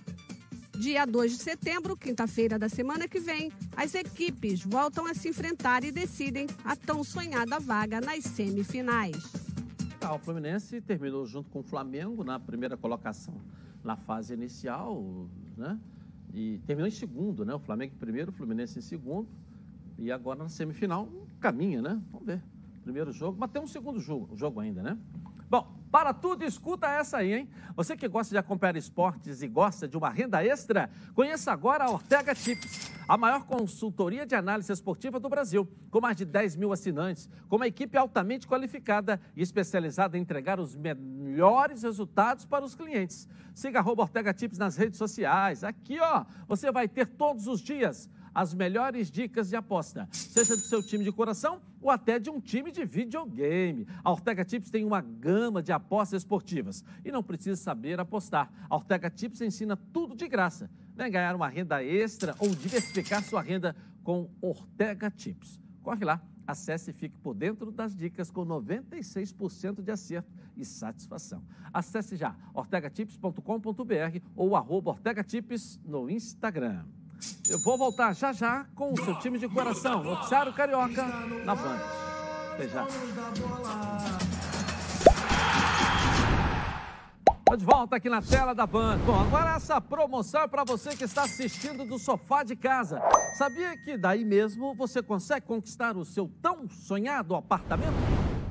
Dia 2 de setembro, quinta-feira da semana que vem, as equipes voltam a se enfrentar e decidem a tão sonhada vaga nas semifinais. Tá, o Fluminense terminou junto com o Flamengo na primeira colocação na fase inicial, né? E terminou em segundo, né? O Flamengo em primeiro, o Fluminense em segundo. E agora na semifinal caminha, né? Vamos ver. Primeiro jogo, mas tem um segundo jogo, jogo ainda, né? Bom, para tudo, escuta essa aí, hein? Você que gosta de acompanhar esportes e gosta de uma renda extra, conheça agora a Ortega Tips, a maior consultoria de análise esportiva do Brasil, com mais de 10 mil assinantes, com uma equipe altamente qualificada e especializada em entregar os melhores resultados para os clientes. Siga a Ortega Tips nas redes sociais. Aqui, ó, você vai ter todos os dias as melhores dicas de aposta, seja do seu time de coração ou até de um time de videogame. A Ortega Tips tem uma gama de apostas esportivas e não precisa saber apostar. A Ortega Tips ensina tudo de graça. Vem ganhar uma renda extra ou diversificar sua renda com Ortega Tips. Corre lá, acesse e fique por dentro das dicas com 96% de acerto e satisfação. Acesse já ortegatips.com.br ou arroba Ortega Tips no Instagram. Eu vou voltar já já com o seu time de coração, Noticiário Carioca, na Band. Até já. De volta aqui na tela da Band. Bom, agora essa promoção é para você que está assistindo do sofá de casa. Sabia que daí mesmo você consegue conquistar o seu tão sonhado apartamento?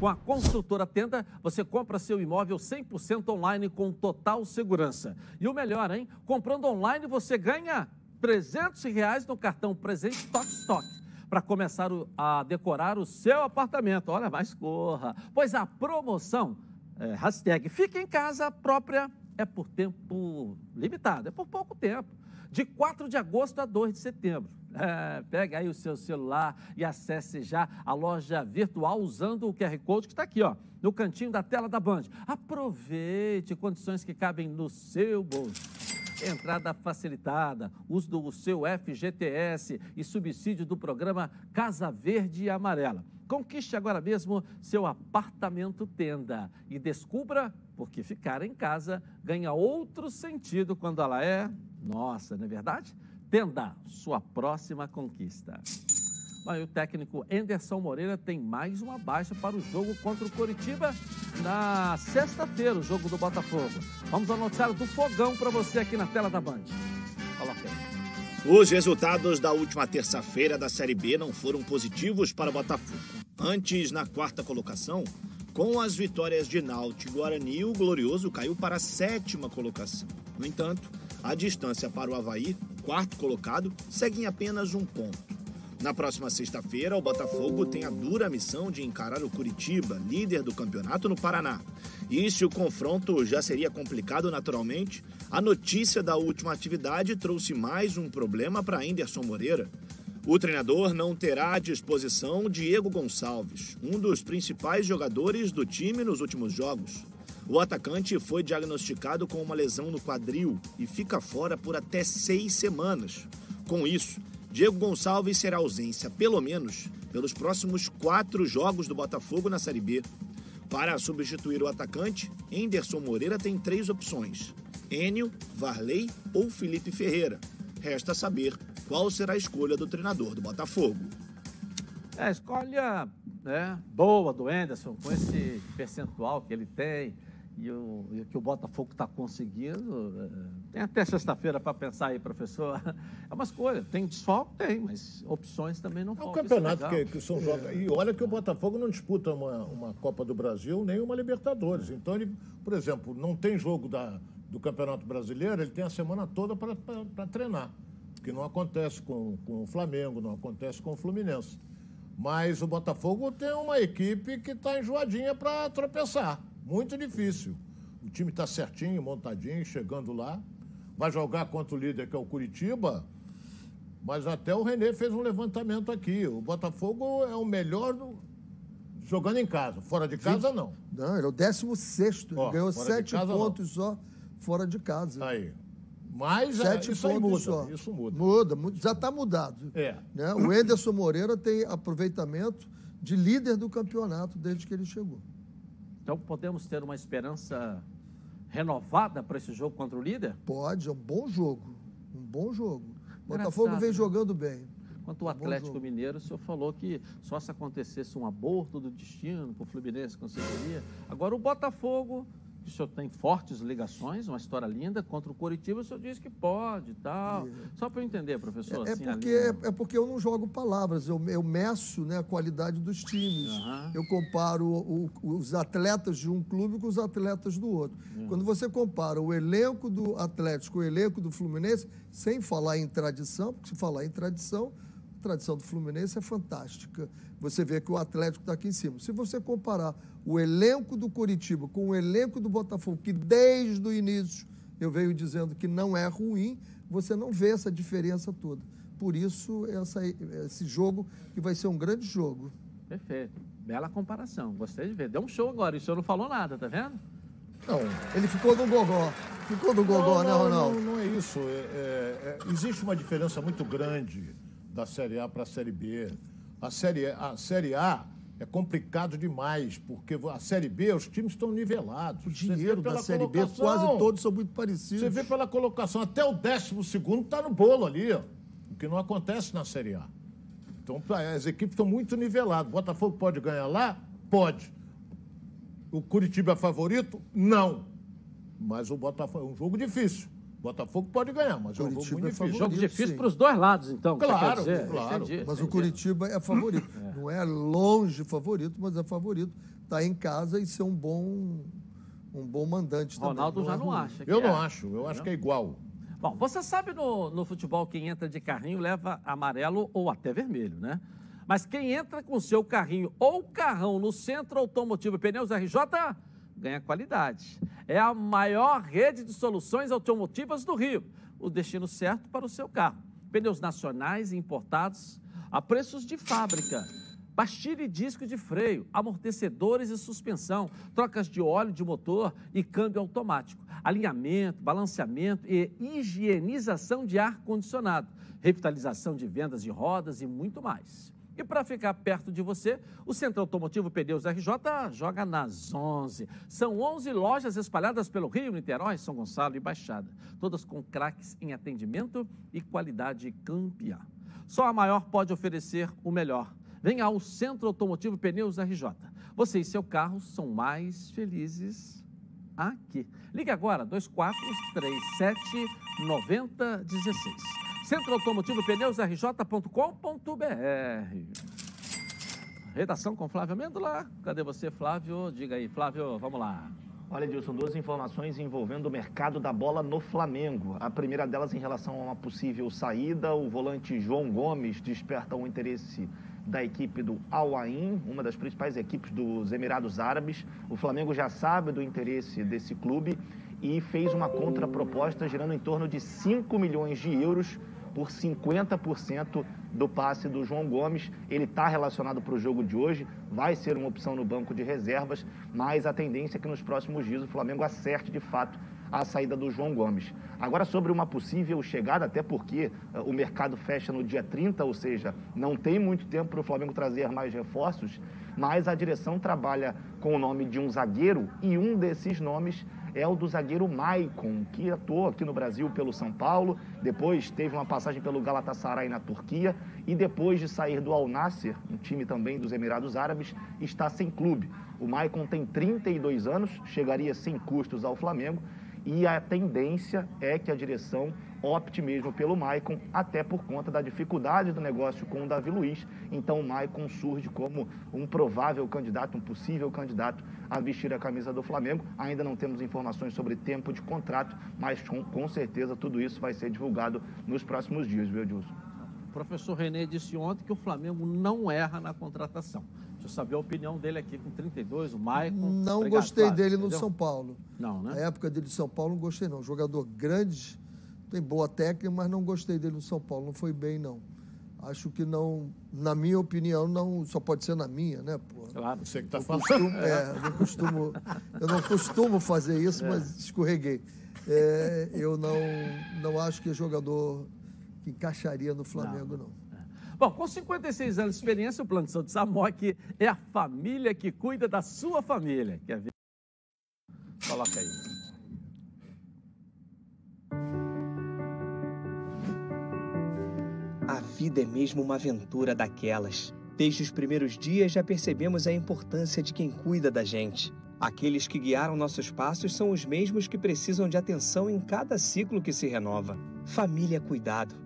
Com a construtora Tenda, você compra seu imóvel 100% online com total segurança. E o melhor, hein? Comprando online você ganha 300 reais no cartão presente Toque Stock para começar a decorar o seu apartamento. Olha, mais corra, pois a promoção, é, hashtag Fica em Casa própria, é por tempo limitado, é por pouco tempo. De 4 de agosto a 2 de setembro. É, pega aí o seu celular e acesse já a loja virtual usando o QR Code que está aqui, ó, no cantinho da tela da Band. Aproveite condições que cabem no seu bolso entrada facilitada, uso do seu FGTS e subsídio do programa Casa Verde e Amarela. Conquiste agora mesmo seu apartamento tenda e descubra porque ficar em casa ganha outro sentido quando ela é nossa, não é verdade? Tenda, sua próxima conquista. Mas o técnico Anderson Moreira tem mais uma baixa para o jogo contra o Coritiba na sexta-feira, o jogo do Botafogo. Vamos ao noticiário do Fogão para você aqui na tela da Band. Coloca. Os resultados da última terça-feira da Série B não foram positivos para o Botafogo. Antes, na quarta colocação, com as vitórias de Náutico e Guarani, o Glorioso caiu para a sétima colocação. No entanto, a distância para o Havaí, quarto colocado, segue em apenas um ponto. Na próxima sexta-feira, o Botafogo tem a dura missão de encarar o Curitiba, líder do campeonato no Paraná. E se o confronto já seria complicado naturalmente, a notícia da última atividade trouxe mais um problema para Anderson Moreira. O treinador não terá à disposição Diego Gonçalves, um dos principais jogadores do time nos últimos jogos. O atacante foi diagnosticado com uma lesão no quadril e fica fora por até seis semanas. Com isso, Diego Gonçalves será ausência, pelo menos, pelos próximos quatro jogos do Botafogo na Série B. Para substituir o atacante, Enderson Moreira tem três opções: Enio, Varley ou Felipe Ferreira. Resta saber qual será a escolha do treinador do Botafogo. É a escolha né, boa do Enderson, com esse percentual que ele tem e o, e o que o Botafogo está conseguindo. é, Tem até sexta-feira para pensar aí, professor. É uma escolha. Tem desfalque? Tem, mas opções também não É um faltam. campeonato é que, que são jogos. E olha que o Botafogo não disputa uma, uma Copa do Brasil nem uma Libertadores. Então, ele, por exemplo, não tem jogo da, do Campeonato Brasileiro, ele tem a semana toda para treinar. Que não acontece com, com o Flamengo, não acontece com o Fluminense. Mas o Botafogo tem uma equipe que está enjoadinha para tropeçar. Muito difícil. O time está certinho, montadinho, chegando lá. Vai jogar contra o líder, que é o Curitiba. Mas até o Renê fez um levantamento aqui. O Botafogo é o melhor do- jogando em casa. Fora de casa, não. Não, ele é o 16 Ó, Ele ganhou sete casa, não. pontos só fora de casa. Aí. Mas é, Sete isso aí pontos muda. só. Isso muda. Muda, mu- já está mudado. É. Né? O Enderson Moreira tem aproveitamento de líder do campeonato desde que ele chegou. Então podemos ter uma esperança renovada para esse jogo contra o líder? Pode, é um bom jogo. Um bom jogo. O Engraçado, Botafogo vem né? jogando bem. Quanto ao É um bom Atlético. Mineiro, o senhor falou que só se acontecesse um aborto do destino que o Fluminense conseguiria. Agora, o Botafogo, o senhor tem fortes ligações, uma história linda, contra o Coritiba, o senhor diz que pode e tal. Só para eu entender, professor. É assim, a porque, é, é porque eu não jogo palavras, eu, eu meço né, a qualidade dos times. Aham. Eu comparo o- os atletas de um clube com os atletas do outro. Hum. Quando você compara o elenco do Atlético com o elenco do Fluminense, sem falar em tradição, porque se falar em tradição, tradição do Fluminense é fantástica. Você vê que o Atlético está aqui em cima. Se você comparar o elenco do Curitiba com o elenco do Botafogo, que desde o início eu venho dizendo que não é ruim, você não vê essa diferença toda. Por isso, essa- esse jogo que vai ser um grande jogo. Perfeito. Bela comparação. Gostei de ver. Deu um show agora. E o senhor não falou nada, tá vendo? Não. Ele ficou no gogó. Ficou no gogó, né, não, Ronaldo? Não, não é isso. É- é- é- existe uma diferença muito grande da Série A para a Série B. A série, a série A é complicado demais, porque a Série B, os times estão nivelados. O dinheiro da Série B, quase todos são muito parecidos. Você vê pela colocação, até o décimo segundo está no bolo ali, ó, o que não acontece na Série A. Então, as equipes estão muito niveladas. Botafogo pode ganhar lá? Pode. O Curitiba é favorito? Não. Mas o Botafogo é um jogo difícil. O Botafogo pode ganhar, mas é um jogo Curitiba muito é difícil. Jogo Favorito, difícil para os dois lados, então. Claro, quer dizer? claro. Entendi, Mas o entendi. Curitiba é favorito. Não é longe favorito, mas é favorito. Está em casa e ser um bom, um bom mandante também. Ronaldo já é não ruim. acha. que Eu não é. acho, eu acho que é igual. Bom, você sabe no, no futebol quem entra de carrinho leva amarelo ou até vermelho, né? Mas quem entra com seu carrinho ou carrão no Centro Automotivo Pneus RJ ganha qualidade. É a maior rede de soluções automotivas do Rio. O destino certo para o seu carro. Pneus nacionais e importados a preços de fábrica. Pastilha e disco de freio, amortecedores e suspensão, trocas de óleo de motor e câmbio automático, alinhamento, balanceamento e higienização de ar-condicionado, revitalização de vendas de rodas e muito mais. E para ficar perto de você, o Centro Automotivo Pneus RJ joga nas 11. São 11 lojas espalhadas pelo Rio, Niterói, São Gonçalo e Baixada, todas com craques em atendimento e qualidade campeã. Só a maior pode oferecer o melhor. Venha ao Centro Automotivo Pneus RJ. Você e seu carro são mais felizes aqui. Ligue agora, 2437 9016. Centro Automotivo Pneus RJ.com.br. Redação com Flávio Amêndola. Cadê você, Flávio? Diga aí, Flávio, vamos lá. Olha, Edilson, duas informações envolvendo o mercado da bola no Flamengo. A primeira delas em relação a uma possível saída. O volante João Gomes desperta o interesse da equipe do Al Ain, uma das principais equipes dos Emirados Árabes. O Flamengo já sabe do interesse desse clube e fez uma contraproposta girando em torno de 5 milhões de euros por 50% do passe do João Gomes. Ele está relacionado para o jogo de hoje, vai ser uma opção no banco de reservas, mas a tendência é que nos próximos dias o Flamengo acerte de fato a saída do João Gomes. Agora, sobre uma possível chegada, até porque uh, o mercado fecha no dia 30, ou seja, não tem muito tempo para o Flamengo trazer mais reforços, mas a direção trabalha com o nome de um zagueiro e um desses nomes é o do zagueiro Maicon, que atuou aqui no Brasil pelo São Paulo, depois teve uma passagem pelo Galatasaray na Turquia e depois de sair do Al Nasser, um time também dos Emirados Árabes, está sem clube. O Maicon tem 32 anos, chegaria sem custos ao Flamengo e a tendência é que a direção opte mesmo pelo Maicon, até por conta da dificuldade do negócio com o Davi Luiz. Então o Maicon surge como um provável candidato, um possível candidato a vestir a camisa do Flamengo. Ainda não temos informações sobre tempo de contrato, mas com, com certeza tudo isso vai ser divulgado nos próximos dias, viu, Edilson? O professor Renê disse ontem que o Flamengo não erra na contratação. Deixa eu saber a opinião dele aqui com 32, o Maicon. Não Obrigado, gostei Flávio, dele entendeu? no São Paulo. Não, né? Na época dele no São Paulo, não gostei não. Jogador grande, tem boa técnica, mas não gostei dele no São Paulo. Não foi bem, não. Acho que não, na minha opinião, não só pode ser na minha, né? Pô? Claro, você que está falando. Costumo, é, eu, não costumo, eu não costumo fazer isso, é. mas escorreguei. É, eu não, não acho que é jogador que encaixaria no Flamengo, não. não. Bom, com 56 anos de experiência, o Plano de Saúde Samok é a família que cuida da sua família. Quer ver? Coloca aí. A vida é mesmo uma aventura daquelas. Desde os primeiros dias já percebemos a importância de quem cuida da gente. Aqueles que guiaram nossos passos são os mesmos que precisam de atenção em cada ciclo que se renova. Família Cuidado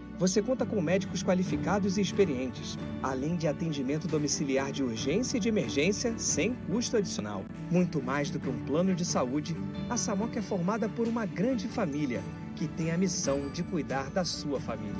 você conta com médicos qualificados e experientes, além de atendimento domiciliar de urgência e de emergência sem custo adicional. Muito mais do que um plano de saúde, a Samoc é formada por uma grande família que tem a missão de cuidar da sua família.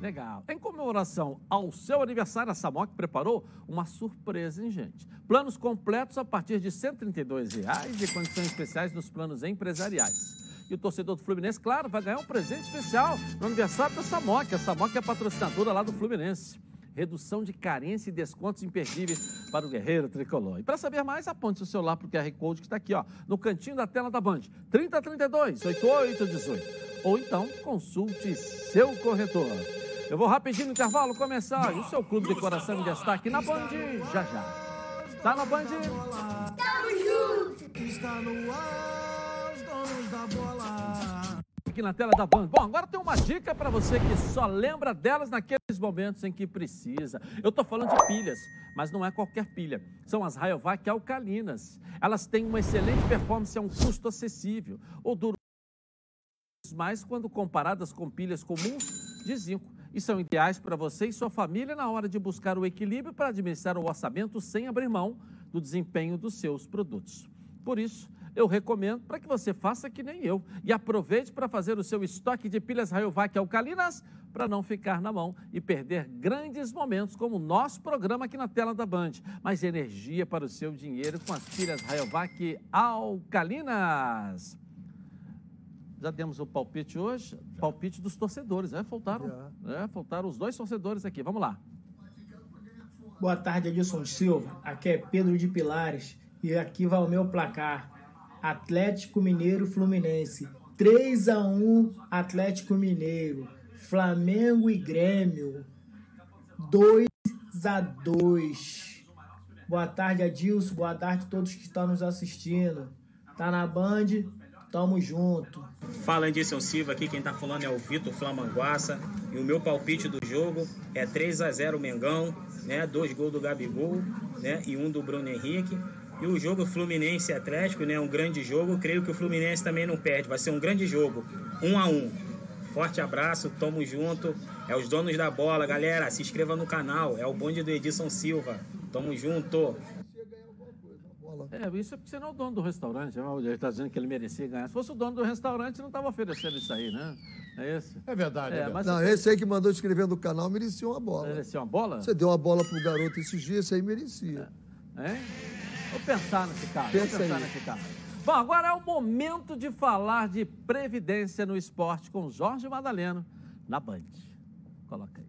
Legal. Em comemoração ao seu aniversário, a Samoc preparou uma surpresa, hein, gente? Planos completos a partir de 132 reais e condições especiais nos planos empresariais. E o torcedor do Fluminense, claro, vai ganhar um presente especial no aniversário da Samoc. A Samoc é a patrocinadora lá do Fluminense. Redução de carência e descontos imperdíveis para o guerreiro tricolor. E para saber mais, aponte seu celular para o QR Code que está aqui, ó, no cantinho da tela da Band. 3032 8818. Ou então, consulte seu corretor. Eu vou rapidinho no intervalo começar. E o seu clube de coração em destaque na Band já já. Tá na Band? Tamo junto! Está no ar da bola. Aqui na tela da Band. Bom, agora tem uma dica para você que só lembra delas naqueles momentos em que precisa. Eu estou falando de pilhas, mas não é qualquer pilha. São as Rayovac alcalinas. Elas têm uma excelente performance a um custo acessível. Ou duram mais quando comparadas com pilhas comuns de zinco e são ideais para você e sua família na hora de buscar o equilíbrio para administrar o orçamento sem abrir mão do desempenho dos seus produtos. Por isso, eu recomendo para que você faça que nem eu e aproveite para fazer o seu estoque de pilhas Rayovac alcalinas para não ficar na mão e perder grandes momentos como o nosso programa aqui na tela da Band. Mais energia para o seu dinheiro com as pilhas Rayovac alcalinas. Já demos o palpite hoje, palpite dos torcedores, né? Faltaram, é, faltaram os dois torcedores aqui. Vamos lá. Boa tarde, Edson Silva. Aqui é Pedro de Pilares e aqui vai o meu placar. Atlético Mineiro Fluminense. 3 a 1 Atlético Mineiro. Flamengo e Grêmio. 2 a 2. Boa tarde, Adilson. Boa tarde a todos que estão nos assistindo. Tá na Band? Tamo junto. Fala Anderson Silva, aqui quem tá falando é o Vitor Flamanguaça. E o meu palpite do jogo é 3 a 0 Mengão, né? Dois gols do Gabigol, né? E um do Bruno Henrique. E o jogo Fluminense Atlético, né? Um grande jogo. Creio que o Fluminense também não perde. Vai ser um grande jogo. Um a um. Forte abraço, tamo junto. É os donos da bola, galera. Se inscreva no canal. É o bonde do Edson Silva. Tamo junto. bola. É, isso é porque você não é o dono do restaurante. Ele está dizendo que ele merecia ganhar. Se fosse o dono do restaurante, não estava oferecendo isso aí, né? É isso? É verdade. É, mas Não, você esse aí que mandou escrever no canal merecia uma bola. merecia uma bola? Você deu uma bola pro garoto esses dias, esse aí merecia. Hein? Vou pensar nesse cara. Pensa vou pensar aí. nesse cara. Bom, agora é o momento de falar de previdência no esporte com Jorge Madaleno na Band. Coloca aí.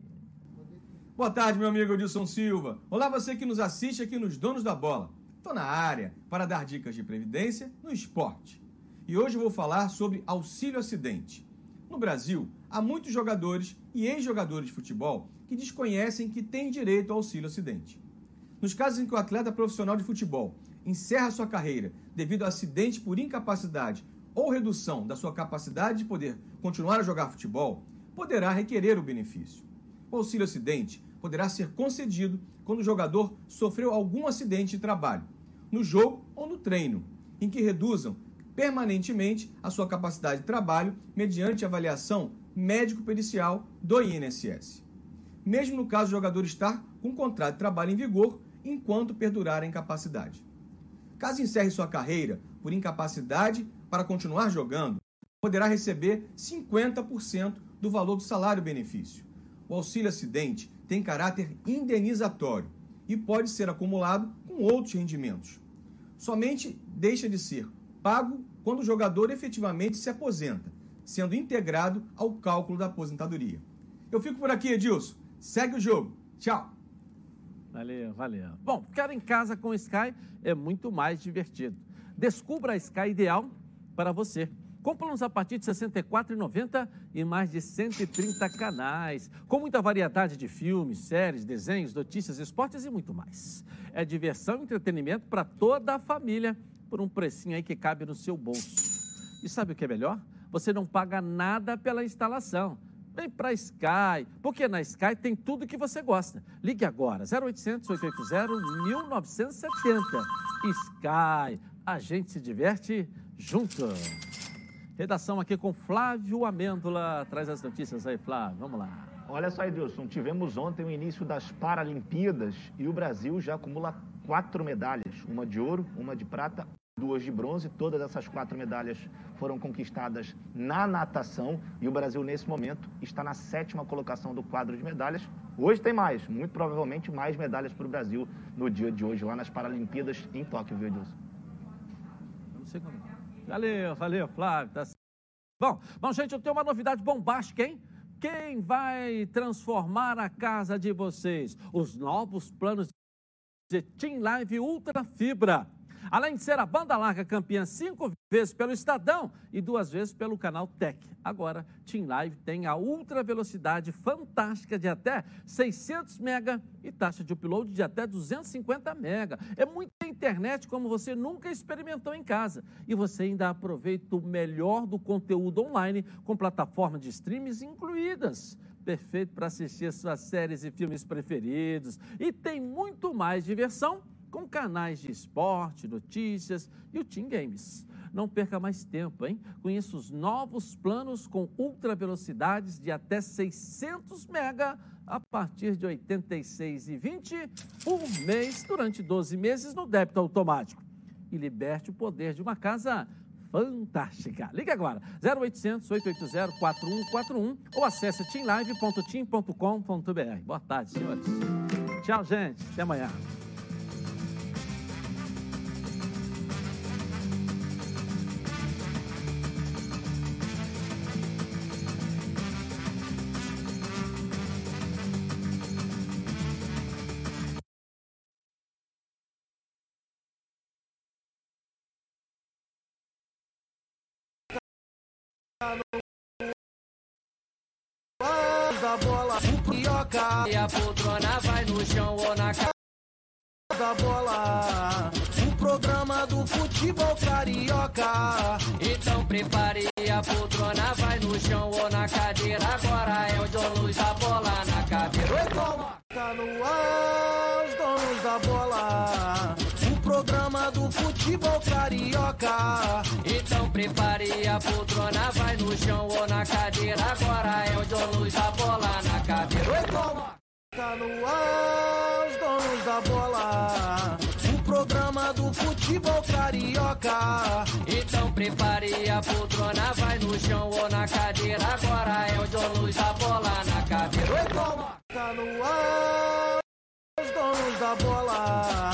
Boa tarde, meu amigo Edilson Silva. Olá, você que nos assiste aqui nos Donos da Bola. Estou na área para dar dicas de previdência no esporte. E hoje eu vou falar sobre auxílio acidente. No Brasil, há muitos jogadores e ex-jogadores de futebol que desconhecem que têm direito ao auxílio acidente. Nos casos em que o atleta profissional de futebol encerra sua carreira devido a acidente por incapacidade ou redução da sua capacidade de poder continuar a jogar futebol, poderá requerer o benefício. O auxílio acidente poderá ser concedido quando o jogador sofreu algum acidente de trabalho, no jogo ou no treino, em que reduzam permanentemente a sua capacidade de trabalho mediante avaliação médico-pericial do INSS. Mesmo no caso do jogador estar com um contrato de trabalho em vigor enquanto perdurar a incapacidade. Caso encerre sua carreira por incapacidade para continuar jogando, poderá receber 50% do valor do salário-benefício. O auxílio acidente tem caráter indenizatório e pode ser acumulado com outros rendimentos. Somente deixa de ser pago quando o jogador efetivamente se aposenta, sendo integrado ao cálculo da aposentadoria. Eu fico por aqui, Edilson. Segue o jogo. Tchau. Valeu, valeu. Bom, ficar em casa com Sky é muito mais divertido. Descubra a Sky ideal para você. Com planos a partir de R$ 64,90 e mais de 130 canais, com muita variedade de filmes, séries, desenhos, notícias, esportes e muito mais. É diversão e entretenimento para toda a família por um precinho aí que cabe no seu bolso. E sabe o que é melhor? Você não paga nada pela instalação. Vem para Sky, porque na Sky tem tudo que você gosta. Ligue agora, 0800 880 1970. Sky, a gente se diverte junto. Redação aqui com Flávio Amêndola. Traz as notícias aí, Flávio. Vamos lá. Olha só, Edilson, tivemos ontem o início das Paralimpíadas e o Brasil já acumula quatro medalhas: uma de ouro, uma de prata, duas de bronze. Todas essas quatro medalhas foram conquistadas na natação e o Brasil, nesse momento, está na sétima colocação do quadro de medalhas. Hoje tem mais, muito provavelmente mais medalhas para o Brasil no dia de hoje, lá nas Paralimpíadas em Tóquio, viu, Edilson? Valeu, valeu, Flávio. Tá... Bom, bom, gente, eu tenho uma novidade bombástica, hein? Quem vai transformar a casa de vocês? Os novos planos de Team Live Ultra Fibra. Além de ser a banda larga campeã cinco vezes pelo Estadão e duas vezes pelo canal Tech. Agora, Team Live tem a ultra velocidade fantástica de até 600 mega e taxa de upload de até 250 mega. É muita internet como você nunca experimentou em casa. E você ainda aproveita o melhor do conteúdo online com plataformas de streams incluídas perfeito para assistir suas séries e filmes preferidos. E tem muito mais diversão com canais de esporte, notícias e o Team Games. Não perca mais tempo, hein? Conheça os novos planos com ultra velocidades de até 600 mega a partir de R$ 86,20 por mês durante 12 meses no débito automático. E liberte o poder de uma casa fantástica. Ligue agora, 0800 880 4141 ou acesse teamlive.team.com.br. Boa tarde, senhores. Tchau, gente. Até amanhã. Da bola, o Carioca E a poltrona vai no chão ou na cara da bola O programa do futebol carioca. Então prepare a poltrona vai no chão ou na cadeira. Agora é o John Luz a bola na cadeira. Oi, toma! Tá no ar, os donos da bola programa do futebol carioca Então prepare a poltrona vai no chão ou na cadeira Agora é o John Luz a bola na cadeira Oi, toma! Tá no ar, os donos da bola O programa do futebol carioca. Então prepare a poltrona, vai no chão ou na cadeira. Agora é o John Luz, a bola na cadeira. Oi, toma! Tá no ar, os donos da bola.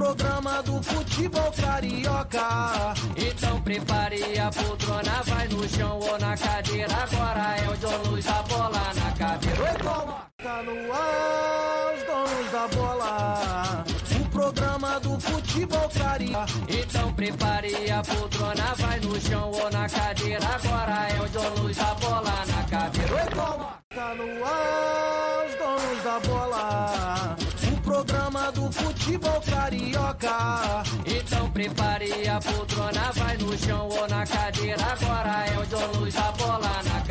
Programa do futebol carioca. Então prepare a poltrona, vai no chão ou na cadeira. Agora é o John Luz, a bola na cadeira. Oi, toma! Tá no ar, os donos da bola. O programa do futebol carioca. Então prepare a poltrona, vai no chão ou na cadeira. Agora é o John Luz, a bola na cadeira. Oi, toma! Tá no ar, os donos da bola. Programa do futebol carioca. Então prepare a poltrona, vai no chão ou na cadeira. Agora é o John Luz, a bola na cadeira.